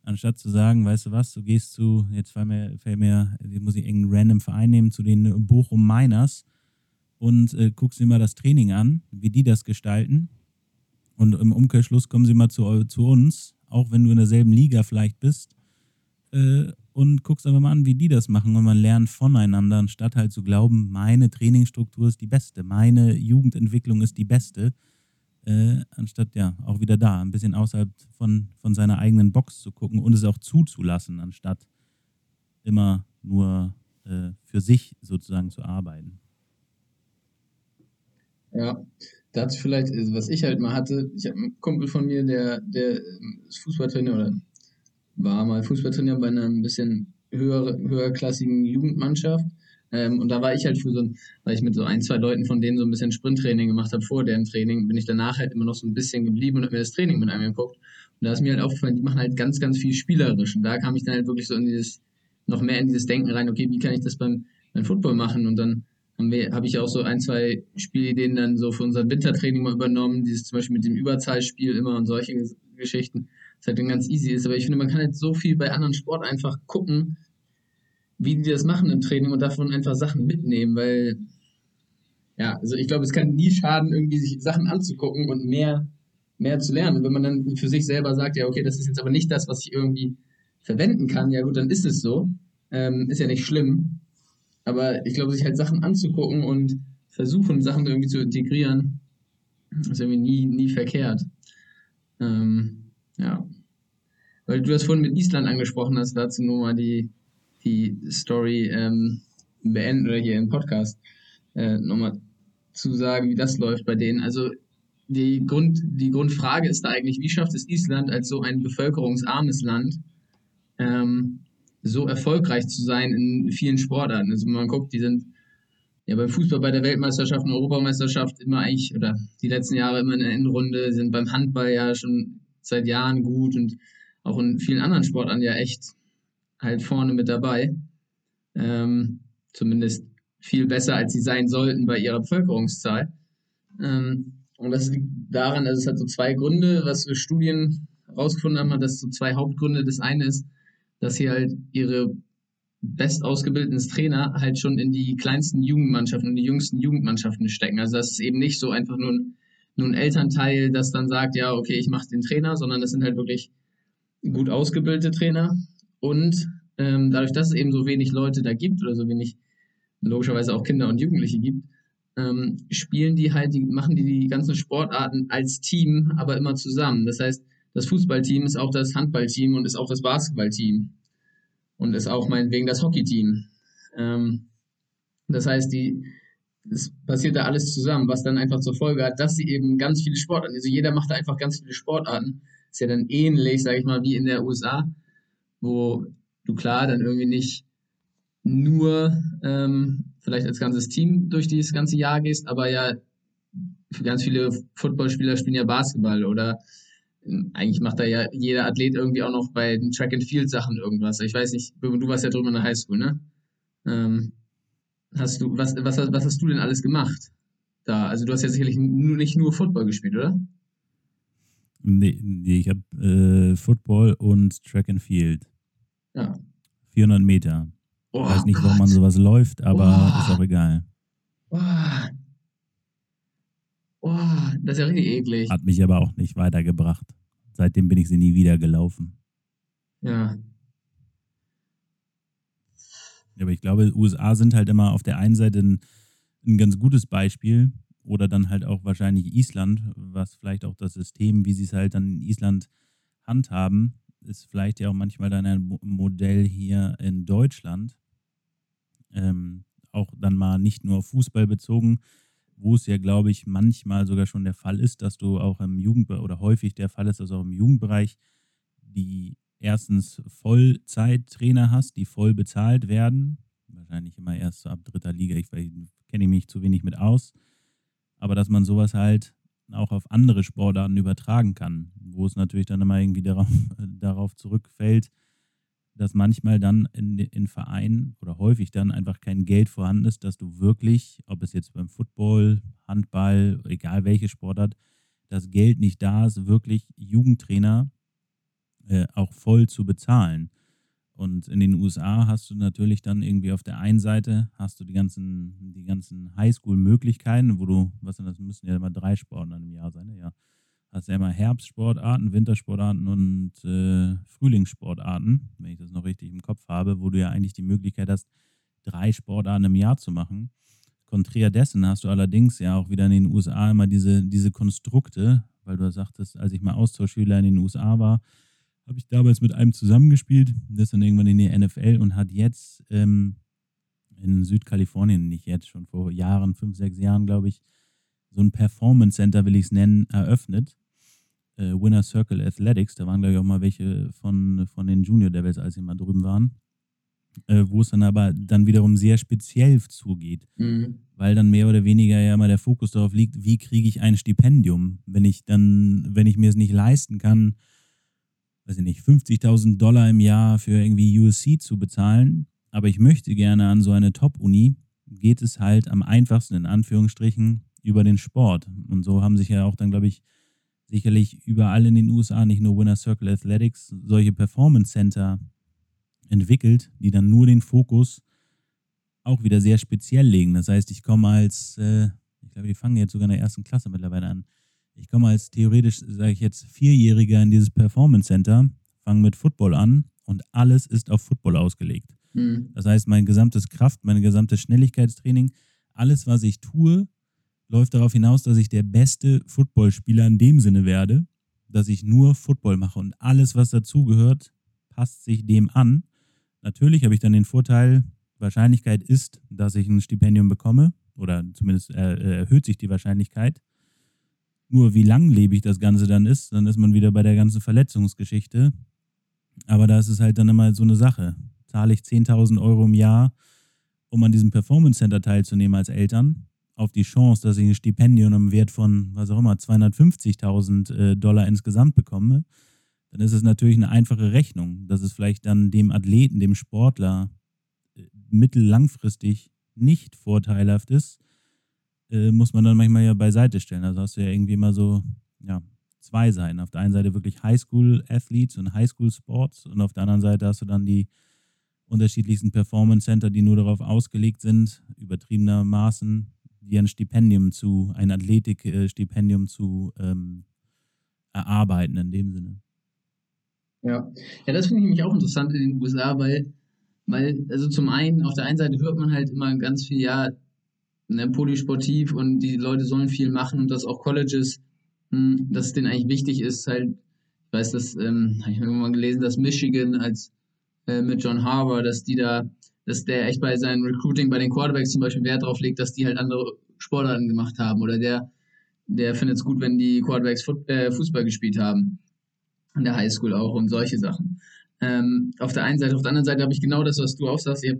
Anstatt zu sagen, weißt du was, du gehst zu, jetzt fällt mir, fällt mir jetzt muss ich irgendeinen random Verein nehmen, zu den Bochum Miners und äh, guckst dir mal das Training an, wie die das gestalten. Und im Umkehrschluss kommen sie mal zu, zu uns, auch wenn du in derselben Liga vielleicht bist, äh, und guckst einfach mal an, wie die das machen und man lernt voneinander, anstatt halt zu glauben, meine Trainingsstruktur ist die beste, meine Jugendentwicklung ist die beste, äh, anstatt ja auch wieder da, ein bisschen außerhalb von, von seiner eigenen Box zu gucken und es auch zuzulassen, anstatt immer nur äh, für sich sozusagen zu arbeiten. Ja, dazu vielleicht, was ich halt mal hatte, ich habe einen Kumpel von mir, der, der ähm, ist Fußballtrainer oder war mal Fußballtrainer bei einer ein bisschen höher, höherklassigen Jugendmannschaft. Ähm, und da war ich halt für so ein, weil ich mit so ein, zwei Leuten von denen so ein bisschen Sprinttraining gemacht habe vor deren Training, bin ich danach halt immer noch so ein bisschen geblieben und habe mir das Training mit angeguckt. Und da ist mir halt aufgefallen, die machen halt ganz, ganz viel spielerisch. Und da kam ich dann halt wirklich so in dieses, noch mehr in dieses Denken rein, okay, wie kann ich das beim, beim Football machen? Und dann habe hab ich auch so ein, zwei Spielideen dann so für unser Wintertraining mal übernommen, dieses zum Beispiel mit dem Überzahlspiel immer und solche Geschichten halt dann ganz easy ist. Aber ich finde, man kann halt so viel bei anderen Sport einfach gucken, wie die das machen im Training und davon einfach Sachen mitnehmen, weil, ja, also ich glaube, es kann nie schaden, irgendwie sich Sachen anzugucken und mehr, mehr zu lernen. Und wenn man dann für sich selber sagt, ja, okay, das ist jetzt aber nicht das, was ich irgendwie verwenden kann, ja gut, dann ist es so. Ähm, ist ja nicht schlimm. Aber ich glaube, sich halt Sachen anzugucken und versuchen, Sachen irgendwie zu integrieren, ist irgendwie nie, nie verkehrt. Ähm, ja. Weil du das vorhin mit Island angesprochen hast, dazu nur mal die, die Story ähm, beenden oder hier im Podcast äh, nochmal zu sagen, wie das läuft bei denen. Also die, Grund, die Grundfrage ist da eigentlich, wie schafft es Island als so ein bevölkerungsarmes Land, ähm, so erfolgreich zu sein in vielen Sportarten? Also wenn man guckt, die sind ja beim Fußball bei der Weltmeisterschaft und Europameisterschaft immer eigentlich, oder die letzten Jahre immer in der Endrunde, sind beim Handball ja schon seit Jahren gut und auch in vielen anderen Sportarten ja echt halt vorne mit dabei. Ähm, zumindest viel besser, als sie sein sollten bei ihrer Bevölkerungszahl. Ähm, und das liegt daran, also es hat so zwei Gründe, was wir Studien herausgefunden haben, dass so zwei Hauptgründe. Das eine ist, dass sie halt ihre bestausgebildeten Trainer halt schon in die kleinsten Jugendmannschaften und die jüngsten Jugendmannschaften stecken. Also das ist eben nicht so einfach nur ein, nur ein Elternteil, das dann sagt, ja, okay, ich mache den Trainer, sondern das sind halt wirklich gut ausgebildete Trainer. Und ähm, dadurch, dass es eben so wenig Leute da gibt oder so wenig logischerweise auch Kinder und Jugendliche gibt, ähm, spielen die halt, die machen die die ganzen Sportarten als Team, aber immer zusammen. Das heißt, das Fußballteam ist auch das Handballteam und ist auch das Basketballteam und ist auch meinetwegen das Hockeyteam. Ähm, das heißt, die, es passiert da alles zusammen, was dann einfach zur Folge hat, dass sie eben ganz viele Sportarten, also jeder macht da einfach ganz viele Sportarten. Ist ja dann ähnlich, sage ich mal, wie in der USA, wo du klar dann irgendwie nicht nur ähm, vielleicht als ganzes Team durch dieses ganze Jahr gehst, aber ja, ganz viele Footballspieler spielen ja Basketball oder eigentlich macht da ja jeder Athlet irgendwie auch noch bei den Track and Field Sachen irgendwas. Ich weiß nicht, du warst ja drüben in der Highschool, ne? Ähm, hast du, was, was, was hast du denn alles gemacht? Da, also du hast ja sicherlich nur, nicht nur Football gespielt, oder? Nee, nee ich habe äh, Football und Track and Field. Ja. 400 Meter. Oh, ich weiß nicht, warum man sowas läuft, aber oh. ist auch egal. Oh. Oh, das ist ja richtig eklig. Hat mich aber auch nicht weitergebracht. Seitdem bin ich sie nie wieder gelaufen. Ja. Aber ich glaube, USA sind halt immer auf der einen Seite ein, ein ganz gutes Beispiel oder dann halt auch wahrscheinlich Island, was vielleicht auch das System, wie sie es halt dann in Island handhaben, ist vielleicht ja auch manchmal dann ein Modell hier in Deutschland. Ähm, auch dann mal nicht nur Fußball bezogen, wo es ja, glaube ich, manchmal sogar schon der Fall ist, dass du auch im Jugendbereich oder häufig der Fall ist, dass auch im Jugendbereich die erstens Vollzeittrainer hast, die voll bezahlt werden. Wahrscheinlich immer erst ab dritter Liga, ich, ich kenne mich zu wenig mit aus. Aber dass man sowas halt auch auf andere Sportarten übertragen kann, wo es natürlich dann immer irgendwie darauf, darauf zurückfällt, dass manchmal dann in, in Vereinen oder häufig dann einfach kein Geld vorhanden ist, dass du wirklich, ob es jetzt beim Football, Handball, egal welche Sportart, das Geld nicht da ist, wirklich Jugendtrainer äh, auch voll zu bezahlen. Und in den USA hast du natürlich dann irgendwie auf der einen Seite hast du die ganzen, die ganzen Highschool-Möglichkeiten, wo du, was denn das müssen ja immer drei Sporten im Jahr sein, ne? ja hast ja immer Herbstsportarten, Wintersportarten und äh, Frühlingssportarten, wenn ich das noch richtig im Kopf habe, wo du ja eigentlich die Möglichkeit hast, drei Sportarten im Jahr zu machen. Konträr dessen hast du allerdings ja auch wieder in den USA immer diese, diese Konstrukte, weil du sagtest, als ich mal Austauschschüler in den USA war, habe ich damals mit einem zusammengespielt, der ist dann irgendwann in die NFL und hat jetzt ähm, in Südkalifornien, nicht jetzt, schon vor Jahren, fünf, sechs Jahren, glaube ich, so ein Performance Center, will ich es nennen, eröffnet. Äh, Winner Circle Athletics, da waren, glaube ich, auch mal welche von, von den Junior Devils, als sie mal drüben waren, äh, wo es dann aber dann wiederum sehr speziell zugeht, mhm. weil dann mehr oder weniger ja immer der Fokus darauf liegt, wie kriege ich ein Stipendium, wenn ich dann, wenn ich mir es nicht leisten kann, weiß ich nicht, 50.000 Dollar im Jahr für irgendwie USC zu bezahlen, aber ich möchte gerne an so eine Top-Uni, geht es halt am einfachsten in Anführungsstrichen über den Sport. Und so haben sich ja auch dann, glaube ich, sicherlich überall in den USA, nicht nur Winner Circle Athletics, solche Performance Center entwickelt, die dann nur den Fokus auch wieder sehr speziell legen. Das heißt, ich komme als, äh, ich glaube, die fangen jetzt sogar in der ersten Klasse mittlerweile an. Ich komme als theoretisch, sage ich jetzt, Vierjähriger in dieses Performance Center, fange mit Football an und alles ist auf Football ausgelegt. Mhm. Das heißt, mein gesamtes Kraft, mein gesamtes Schnelligkeitstraining, alles, was ich tue, läuft darauf hinaus, dass ich der beste Footballspieler in dem Sinne werde, dass ich nur Football mache und alles, was dazugehört, passt sich dem an. Natürlich habe ich dann den Vorteil, Wahrscheinlichkeit ist, dass ich ein Stipendium bekomme oder zumindest äh, erhöht sich die Wahrscheinlichkeit. Nur wie langlebig das Ganze dann ist, dann ist man wieder bei der ganzen Verletzungsgeschichte. Aber da ist es halt dann immer so eine Sache. Zahle ich 10.000 Euro im Jahr, um an diesem Performance Center teilzunehmen als Eltern, auf die Chance, dass ich ein Stipendium im Wert von, was auch immer, 250.000 äh, Dollar insgesamt bekomme, dann ist es natürlich eine einfache Rechnung, dass es vielleicht dann dem Athleten, dem Sportler äh, mittellangfristig nicht vorteilhaft ist, äh, muss man dann manchmal ja beiseite stellen. Also hast du ja irgendwie immer so, ja, zwei Seiten. Auf der einen Seite wirklich Highschool-Athletes und Highschool-Sports und auf der anderen Seite hast du dann die unterschiedlichsten Performance Center, die nur darauf ausgelegt sind, übertriebenermaßen dir ein Stipendium zu, ein Athletikstipendium zu ähm, erarbeiten in dem Sinne. Ja, ja das finde ich nämlich auch interessant in den USA, weil, weil, also zum einen, auf der einen Seite hört man halt immer ganz viel, ja, ne, polysportiv und die Leute sollen viel machen und dass auch Colleges, mh, hm, dass es denen eigentlich wichtig ist, halt, ich weiß, das ähm, habe ich irgendwann gelesen, dass Michigan als äh, mit John Harbour, dass die da, dass der echt bei seinem Recruiting bei den Quarterbacks zum Beispiel Wert drauf legt, dass die halt andere Sportarten gemacht haben oder der, der findet es gut, wenn die Quarterbacks Foot, äh, Fußball gespielt haben. In der Highschool auch und solche Sachen. Ähm, auf der einen Seite, auf der anderen Seite habe ich genau das, was du auch sagst. Ich,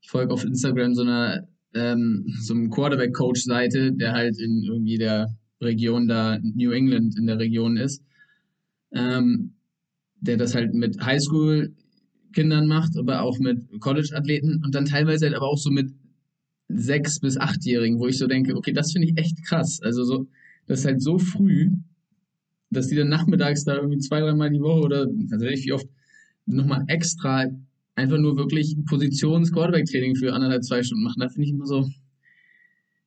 ich folge auf Instagram so einer ähm, so einem Quarterback-Coach-Seite, der halt in irgendwie der Region da, New England in der Region ist, ähm, der das halt mit Highschool-Kindern macht, aber auch mit College-Athleten und dann teilweise halt aber auch so mit sechs- bis achtjährigen, wo ich so denke, okay, das finde ich echt krass. Also so, das ist halt so früh, dass die dann nachmittags da irgendwie zwei, dreimal die Woche oder also wie oft nochmal extra einfach nur wirklich Positions-Quarterback-Training für anderthalb, zwei Stunden machen. Da finde ich immer so,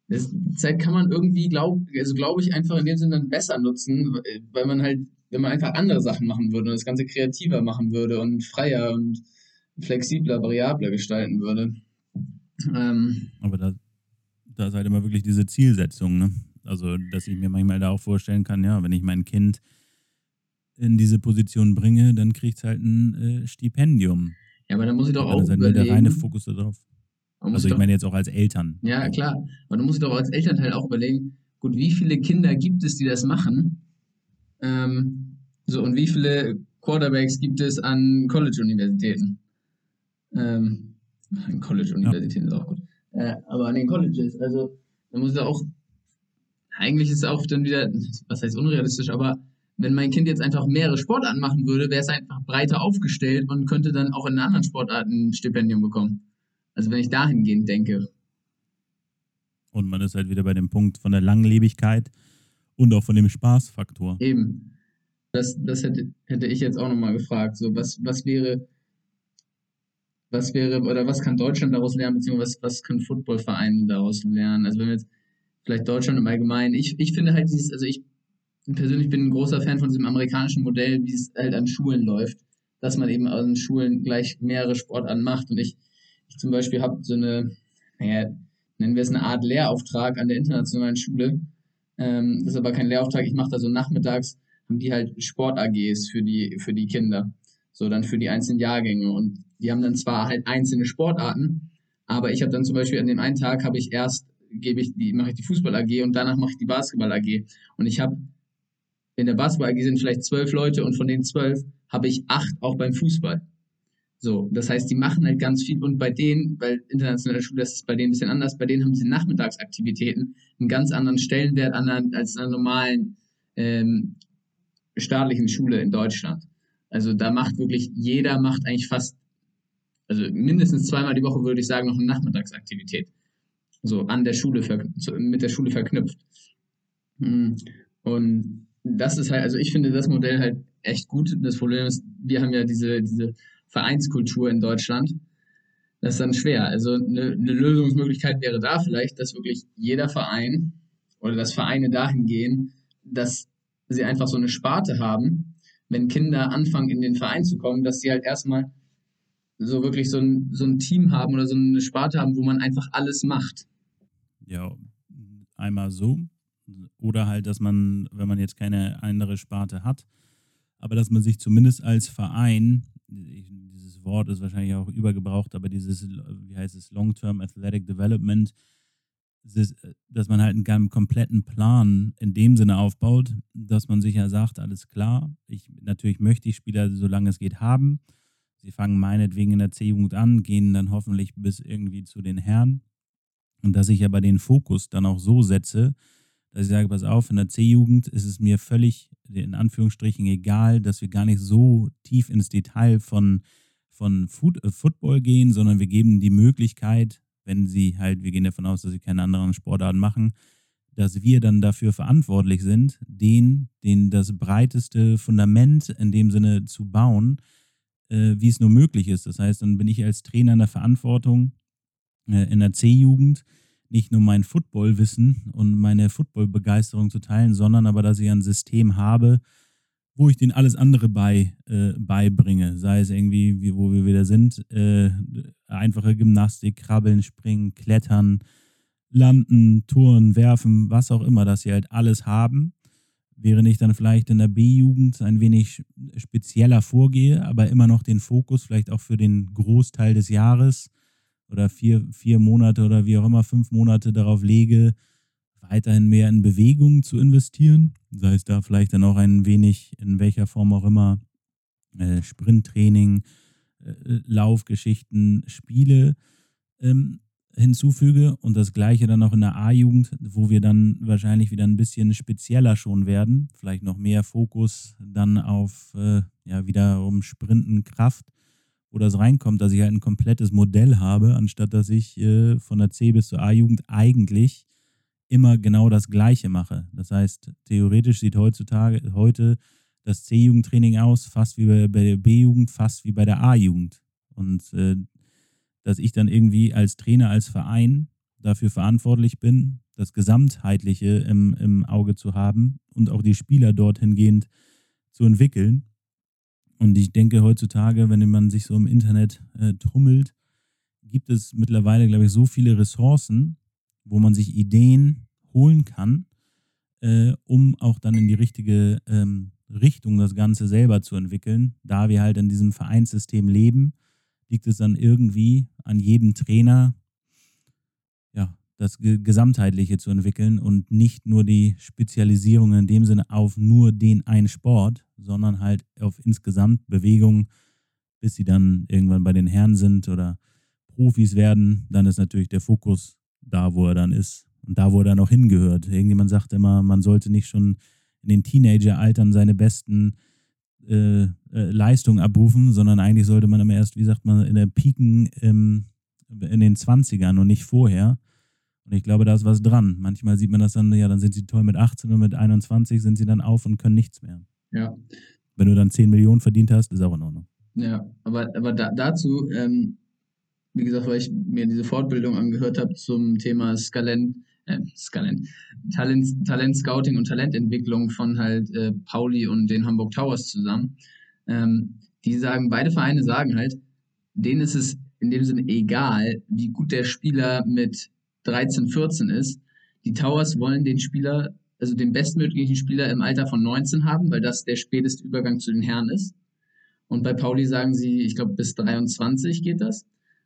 das Zeit kann man irgendwie, glaube also glaube ich, einfach in dem Sinne dann besser nutzen, weil man halt, wenn man einfach andere Sachen machen würde und das Ganze kreativer machen würde und freier und flexibler, variabler gestalten würde. Ähm, Aber da, da ist halt immer wirklich diese Zielsetzung, ne? Also, dass ich mir manchmal da auch vorstellen kann, ja, wenn ich mein Kind in diese Position bringe, dann kriegt es halt ein äh, Stipendium. Ja, aber dann muss ich doch auch. Dann ist der reine Fokus darauf. Also ich doch, meine jetzt auch als Eltern. Ja, klar. Aber du musst doch als Elternteil auch überlegen, gut, wie viele Kinder gibt es, die das machen? Ähm, so, und wie viele Quarterbacks gibt es an College-Universitäten? Ähm, an College-Universitäten ja. ist auch gut. Äh, aber an den Colleges, also da muss da auch, eigentlich ist es auch dann wieder, was heißt unrealistisch, aber wenn mein Kind jetzt einfach mehrere Sportarten machen würde, wäre es einfach breiter aufgestellt und könnte dann auch in anderen Sportarten ein Stipendium bekommen. Also wenn ich dahingehend denke. Und man ist halt wieder bei dem Punkt von der Langlebigkeit und auch von dem Spaßfaktor. Eben. Das, das hätte, hätte ich jetzt auch nochmal gefragt. So, was, was wäre, was wäre, oder was kann Deutschland daraus lernen, beziehungsweise was, was können Footballvereine daraus lernen? Also wenn wir jetzt vielleicht Deutschland im Allgemeinen, ich, ich finde halt dieses, also ich persönlich bin ein großer Fan von diesem amerikanischen Modell, wie es halt an Schulen läuft, dass man eben an Schulen gleich mehrere Sportarten macht. Und ich, ich zum Beispiel habe so eine, naja, nennen wir es eine Art Lehrauftrag an der internationalen Schule. Ähm, das ist aber kein Lehrauftrag, ich mache da so nachmittags, haben die halt Sport-AGs für die, für die Kinder. So dann für die einzelnen Jahrgänge. Und die haben dann zwar halt einzelne Sportarten, aber ich habe dann zum Beispiel an dem einen Tag habe ich erst gebe ich die, mache ich die Fußball AG und danach mache ich die Basketball AG. Und ich habe in der Basketball AG sind vielleicht zwölf Leute und von den zwölf habe ich acht auch beim Fußball. So, das heißt, die machen halt ganz viel und bei denen, weil internationale Schule, das ist bei denen ein bisschen anders, bei denen haben diese Nachmittagsaktivitäten einen ganz anderen Stellenwert als in einer normalen ähm, staatlichen Schule in Deutschland. Also da macht wirklich jeder macht eigentlich fast, also mindestens zweimal die Woche würde ich sagen, noch eine Nachmittagsaktivität. So an der Schule, mit der Schule verknüpft. Hm. Und das ist halt, also ich finde das Modell halt echt gut. Das Problem ist, wir haben ja diese, diese Vereinskultur in Deutschland. Das ist dann schwer. Also eine, eine Lösungsmöglichkeit wäre da vielleicht, dass wirklich jeder Verein oder dass Vereine dahin gehen, dass sie einfach so eine Sparte haben, wenn Kinder anfangen, in den Verein zu kommen, dass sie halt erstmal so wirklich so ein, so ein Team haben oder so eine Sparte haben, wo man einfach alles macht. Ja, einmal so. Oder halt, dass man, wenn man jetzt keine andere Sparte hat, aber dass man sich zumindest als Verein, dieses Wort ist wahrscheinlich auch übergebraucht, aber dieses, wie heißt es, Long-Term Athletic Development, dass man halt einen kompletten Plan in dem Sinne aufbaut, dass man sich ja sagt, alles klar, ich, natürlich möchte ich Spieler, solange es geht, haben. Sie fangen meinetwegen in der C-Jugend an, gehen dann hoffentlich bis irgendwie zu den Herren. Und dass ich aber den Fokus dann auch so setze, dass ich sage, pass auf, in der C-Jugend ist es mir völlig, in Anführungsstrichen, egal, dass wir gar nicht so tief ins Detail von, von Food, äh, Football gehen, sondern wir geben die Möglichkeit, wenn sie halt, wir gehen davon aus, dass sie keine anderen Sportarten machen, dass wir dann dafür verantwortlich sind, den, den das breiteste Fundament in dem Sinne zu bauen, äh, wie es nur möglich ist. Das heißt, dann bin ich als Trainer in der Verantwortung äh, in der C-Jugend nicht nur mein Footballwissen und meine Footballbegeisterung zu teilen, sondern aber, dass ich ein System habe, wo ich denen alles andere bei, äh, beibringe. Sei es irgendwie, wie, wo wir wieder sind, äh, einfache Gymnastik, Krabbeln, Springen, Klettern, Landen, Touren, Werfen, was auch immer, dass sie halt alles haben. Während ich dann vielleicht in der B-Jugend ein wenig spezieller vorgehe, aber immer noch den Fokus vielleicht auch für den Großteil des Jahres oder vier, vier Monate oder wie auch immer, fünf Monate darauf lege, weiterhin mehr in Bewegung zu investieren. Sei es da vielleicht dann auch ein wenig, in welcher Form auch immer, äh, Sprinttraining, äh, Laufgeschichten, Spiele ähm, hinzufüge. Und das gleiche dann auch in der A-Jugend, wo wir dann wahrscheinlich wieder ein bisschen spezieller schon werden, vielleicht noch mehr Fokus dann auf äh, ja wieder um Sprinten, Kraft wo das reinkommt, dass ich halt ein komplettes Modell habe, anstatt dass ich äh, von der C bis zur A-Jugend eigentlich immer genau das Gleiche mache. Das heißt, theoretisch sieht heutzutage heute das C-Jugendtraining aus, fast wie bei, bei der B-Jugend, fast wie bei der A-Jugend. Und äh, dass ich dann irgendwie als Trainer, als Verein dafür verantwortlich bin, das Gesamtheitliche im, im Auge zu haben und auch die Spieler dorthin gehend zu entwickeln. Und ich denke heutzutage, wenn man sich so im Internet äh, tummelt, gibt es mittlerweile, glaube ich, so viele Ressourcen, wo man sich Ideen holen kann, äh, um auch dann in die richtige ähm, Richtung das Ganze selber zu entwickeln. Da wir halt in diesem Vereinssystem leben, liegt es dann irgendwie an jedem Trainer, das Gesamtheitliche zu entwickeln und nicht nur die Spezialisierung in dem Sinne auf nur den einen Sport, sondern halt auf insgesamt Bewegung, bis sie dann irgendwann bei den Herren sind oder Profis werden. Dann ist natürlich der Fokus da, wo er dann ist und da, wo er dann auch hingehört. Irgendjemand sagt immer, man sollte nicht schon in den Teenageraltern seine besten äh, äh, Leistungen abrufen, sondern eigentlich sollte man immer erst, wie sagt man, in der Piken ähm, in den 20ern und nicht vorher. Und ich glaube, da ist was dran. Manchmal sieht man das dann, ja, dann sind sie toll mit 18 und mit 21 sind sie dann auf und können nichts mehr. Ja. Wenn du dann 10 Millionen verdient hast, ist auch in Ordnung. Ja, aber, aber da, dazu, ähm, wie gesagt, weil ich mir diese Fortbildung angehört habe zum Thema Skalent, äh, Skalent, Talent, Talent Scouting und Talententwicklung von halt äh, Pauli und den Hamburg Towers zusammen. Ähm, die sagen, beide Vereine sagen halt, denen ist es in dem Sinne egal, wie gut der Spieler mit 13, 14 ist. Die Towers wollen den Spieler, also den bestmöglichen Spieler im Alter von 19 haben, weil das der späteste Übergang zu den Herren ist. Und bei Pauli sagen sie, ich glaube, bis 23 geht das,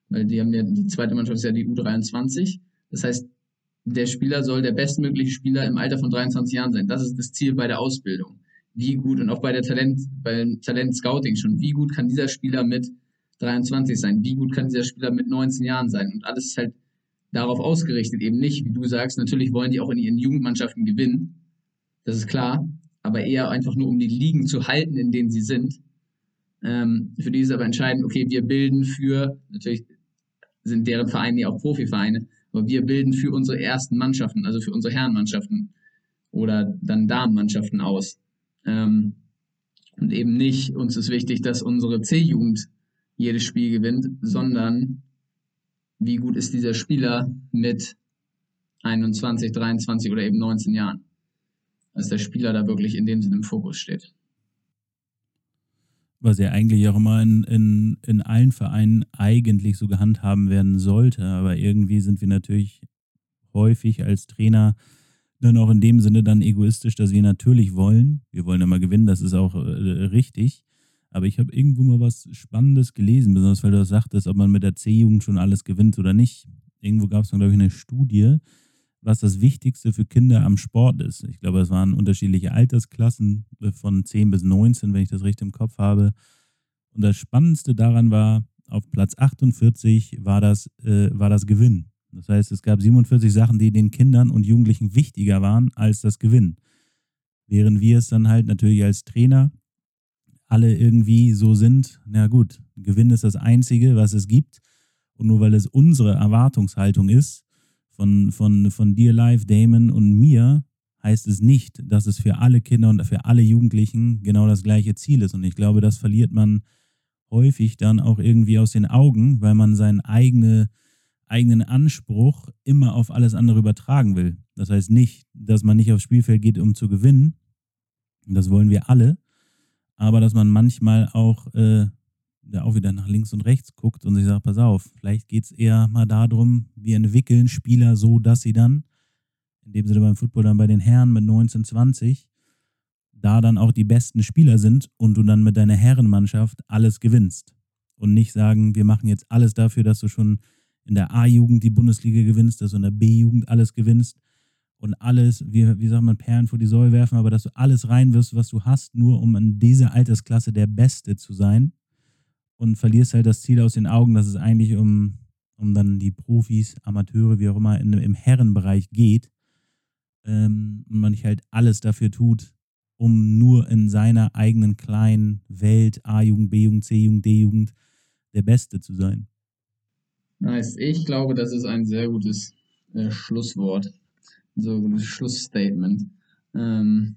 weil die haben ja, die zweite Mannschaft ist ja die U23. Das heißt, der Spieler soll der bestmögliche Spieler im Alter von 23 Jahren sein. Das ist das Ziel bei der Ausbildung. Wie gut und auch bei der Talent, beim Talent Scouting schon. Wie gut kann dieser Spieler mit 23 sein? Wie gut kann dieser Spieler mit 19 Jahren sein? Und alles ist halt darauf ausgerichtet, eben nicht, wie du sagst, natürlich wollen die auch in ihren Jugendmannschaften gewinnen, das ist klar, aber eher einfach nur, um die Ligen zu halten, in denen sie sind. Ähm, für die ist aber entscheidend, okay, wir bilden für, natürlich sind deren Vereine ja auch Profivereine, aber wir bilden für unsere ersten Mannschaften, also für unsere Herrenmannschaften oder dann Damenmannschaften aus. Ähm, und eben nicht, uns ist wichtig, dass unsere C-Jugend jedes Spiel gewinnt, sondern wie gut ist dieser Spieler mit 21, 23 oder eben 19 Jahren. Dass der Spieler da wirklich in dem Sinne im Fokus steht. Was ja eigentlich auch immer in, in, in allen Vereinen eigentlich so gehandhaben werden sollte. Aber irgendwie sind wir natürlich häufig als Trainer dann auch in dem Sinne dann egoistisch, dass wir natürlich wollen. Wir wollen immer gewinnen, das ist auch äh, richtig. Aber ich habe irgendwo mal was Spannendes gelesen, besonders weil du das sagtest, ob man mit der C-Jugend schon alles gewinnt oder nicht. Irgendwo gab es dann, glaube ich, eine Studie, was das Wichtigste für Kinder am Sport ist. Ich glaube, es waren unterschiedliche Altersklassen äh, von 10 bis 19, wenn ich das richtig im Kopf habe. Und das Spannendste daran war, auf Platz 48 war das, äh, war das Gewinn. Das heißt, es gab 47 Sachen, die den Kindern und Jugendlichen wichtiger waren als das Gewinn. Während wir es dann halt natürlich als Trainer alle irgendwie so sind, na gut, Gewinn ist das Einzige, was es gibt. Und nur weil es unsere Erwartungshaltung ist, von, von, von dir live, Damon und mir, heißt es nicht, dass es für alle Kinder und für alle Jugendlichen genau das gleiche Ziel ist. Und ich glaube, das verliert man häufig dann auch irgendwie aus den Augen, weil man seinen eigene, eigenen Anspruch immer auf alles andere übertragen will. Das heißt nicht, dass man nicht aufs Spielfeld geht, um zu gewinnen. Das wollen wir alle. Aber dass man manchmal auch, äh, auch wieder nach links und rechts guckt und sich sagt, pass auf, vielleicht geht es eher mal darum, wir entwickeln Spieler so, dass sie dann, in dem Sinne beim Football dann bei den Herren mit 19, 20, da dann auch die besten Spieler sind und du dann mit deiner Herrenmannschaft alles gewinnst. Und nicht sagen, wir machen jetzt alles dafür, dass du schon in der A-Jugend die Bundesliga gewinnst, dass du in der B-Jugend alles gewinnst und alles, wie, wie sagt man, Perlen vor die Säule werfen, aber dass du alles reinwirfst, was du hast, nur um in dieser Altersklasse der Beste zu sein und verlierst halt das Ziel aus den Augen, dass es eigentlich um, um dann die Profis, Amateure, wie auch immer, in, im Herrenbereich geht ähm, und man nicht halt alles dafür tut, um nur in seiner eigenen kleinen Welt, A-Jugend, B-Jugend, C-Jugend, D-Jugend, der Beste zu sein. Nice. Ich glaube, das ist ein sehr gutes äh, Schlusswort. So ein Schlussstatement. Ähm,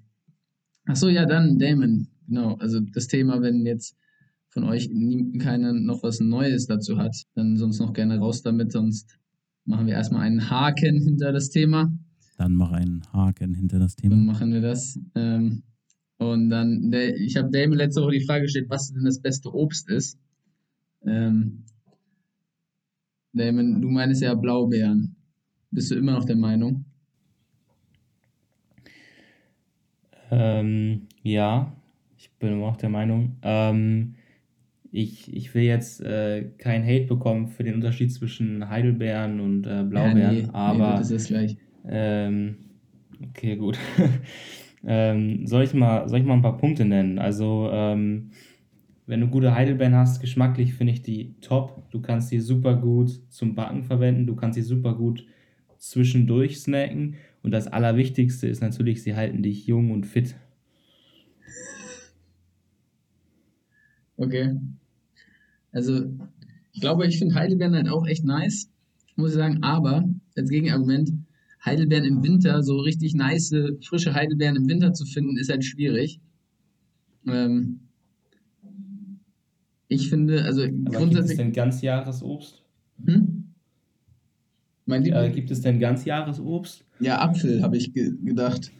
Achso, ja, dann Damon. Genau. Also das Thema, wenn jetzt von euch nie, keiner noch was Neues dazu hat, dann sonst noch gerne raus damit, sonst machen wir erstmal einen Haken hinter das Thema. Dann mach einen Haken hinter das Thema. Dann machen wir das. Ähm, und dann, ich habe Damon letzte Woche die Frage gestellt, was denn das beste Obst ist. Ähm, Damon, du meinst ja Blaubeeren. Bist du immer noch der Meinung? Ähm, ja, ich bin noch der Meinung. Ähm, ich, ich will jetzt äh, kein Hate bekommen für den Unterschied zwischen Heidelbeeren und äh, Blaubeeren, ja, nee, aber. Nee, das ist gleich. Ähm, okay, gut. Ähm, soll, ich mal, soll ich mal ein paar Punkte nennen? Also, ähm, wenn du gute Heidelbeeren hast, geschmacklich finde ich die top. Du kannst die super gut zum Backen verwenden, du kannst sie super gut zwischendurch snacken. Und das Allerwichtigste ist natürlich, sie halten dich jung und fit. Okay. Also, ich glaube, ich finde Heidelbeeren halt auch echt nice, muss ich sagen. Aber als Gegenargument, Heidelbeeren im Winter, so richtig nice, frische Heidelbeeren im Winter zu finden, ist halt schwierig. Ähm, ich finde, also Aber grundsätzlich. Gibt es denn Ganzjahresobst? Hm? Mein ja, gibt es denn Ganzjahresobst? Ja, Apfel, habe ich ge gedacht.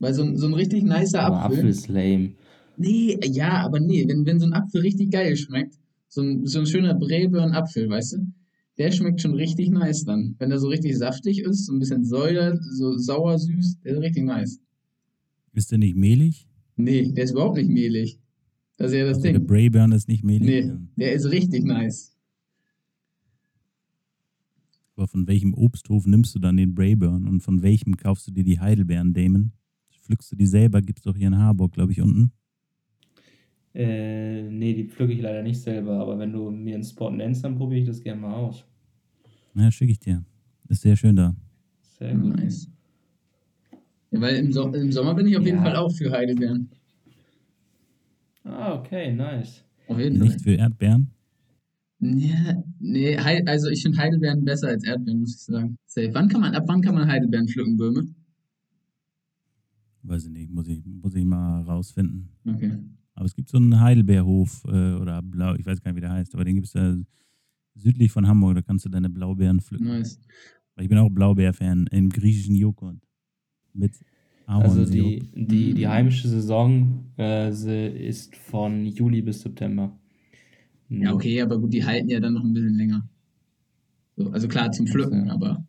Weil so ein, so ein richtig nicer aber Apfel. Apfel ist lame. Nee, ja, aber nee, wenn, wenn so ein Apfel richtig geil schmeckt, so ein, so ein schöner Braeburn-Apfel, weißt du? der schmeckt schon richtig nice dann. Wenn er so richtig saftig ist, so ein bisschen säuer, so sauer, süß, der ist richtig nice. Ist der nicht mehlig? Nee, der ist überhaupt nicht mehlig. Das ist ja das also Ding. Der Brayburn ist nicht mehlig? Nee, der ist richtig nice. Aber von welchem Obsthof nimmst du dann den Brayburn und von welchem kaufst du dir die Heidelbeeren, Damon? Pflückst du die selber? Gibt es doch hier in Harburg, glaube ich, unten. Äh, nee, die pflücke ich leider nicht selber, aber wenn du mir einen Spot nennst, dann probiere ich das gerne mal aus. Ja, schicke ich dir. Ist sehr schön da. Sehr gut. Nice. Ja, weil im, so im, Sommer bin ich auf ja. jeden Fall auch für Heidelbeeren. Ah, okay, nice. Auf jeden Nicht Fall. für Erdbeeren? Ja, nee, also ich finde Heidelbeeren besser als Erdbeeren, muss ich sagen. Safe. Wann kann man, ab wann kann man Heidelbeeren pflücken, Böhme? Weiß ich nicht, muss ich, muss ich mal rausfinden. Okay. Aber es gibt so einen Heidelbeerhof äh, oder Blau, ich weiß gar nicht, wie der heißt, aber den gibt es da südlich von Hamburg, da kannst du deine Blaubeeren pflücken. Nice. Weil ich bin auch Blaubeer-Fan im griechischen Joghurt. Mit Also die, die, die heimische Saison äh, ist von Juli bis September. Ja, okay, aber gut, die halten ja dann noch ein bisschen länger. So, also klar zum Pflücken, aber.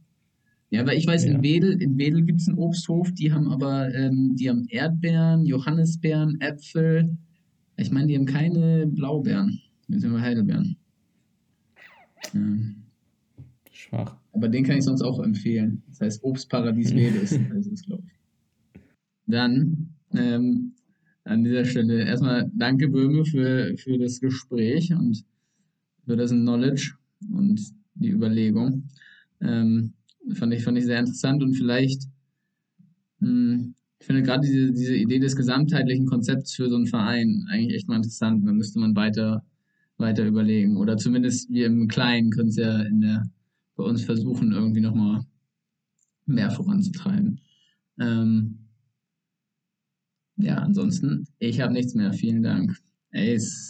Ja, weil ich weiß, ja. in Wedel, in Wedel gibt es einen Obsthof, die haben aber, ähm, die haben Erdbeeren, Johannisbeeren, Äpfel, ich meine, die haben keine Blaubeeren, beziehungsweise Heidelbeeren. Ja. Schwach. Aber den kann ich sonst auch empfehlen. Das heißt Obstparadies Wedes, heißt es, glaube ich. Dann ähm, an dieser Stelle erstmal danke Böhme für, für das Gespräch und für das Knowledge und die Überlegung. Ähm, fand, ich, fand ich sehr interessant und vielleicht mh, hm, ich finde gerade diese, diese Idee des gesamtheitlichen Konzepts für so einen Verein eigentlich echt mal interessant. Da müsste man weiter, weiter überlegen. Oder zumindest wir im Kleinen können es ja in der, bei uns versuchen, irgendwie nochmal mehr voranzutreiben. Ähm, ja, ansonsten, ich habe nichts mehr. Vielen Dank. Ace.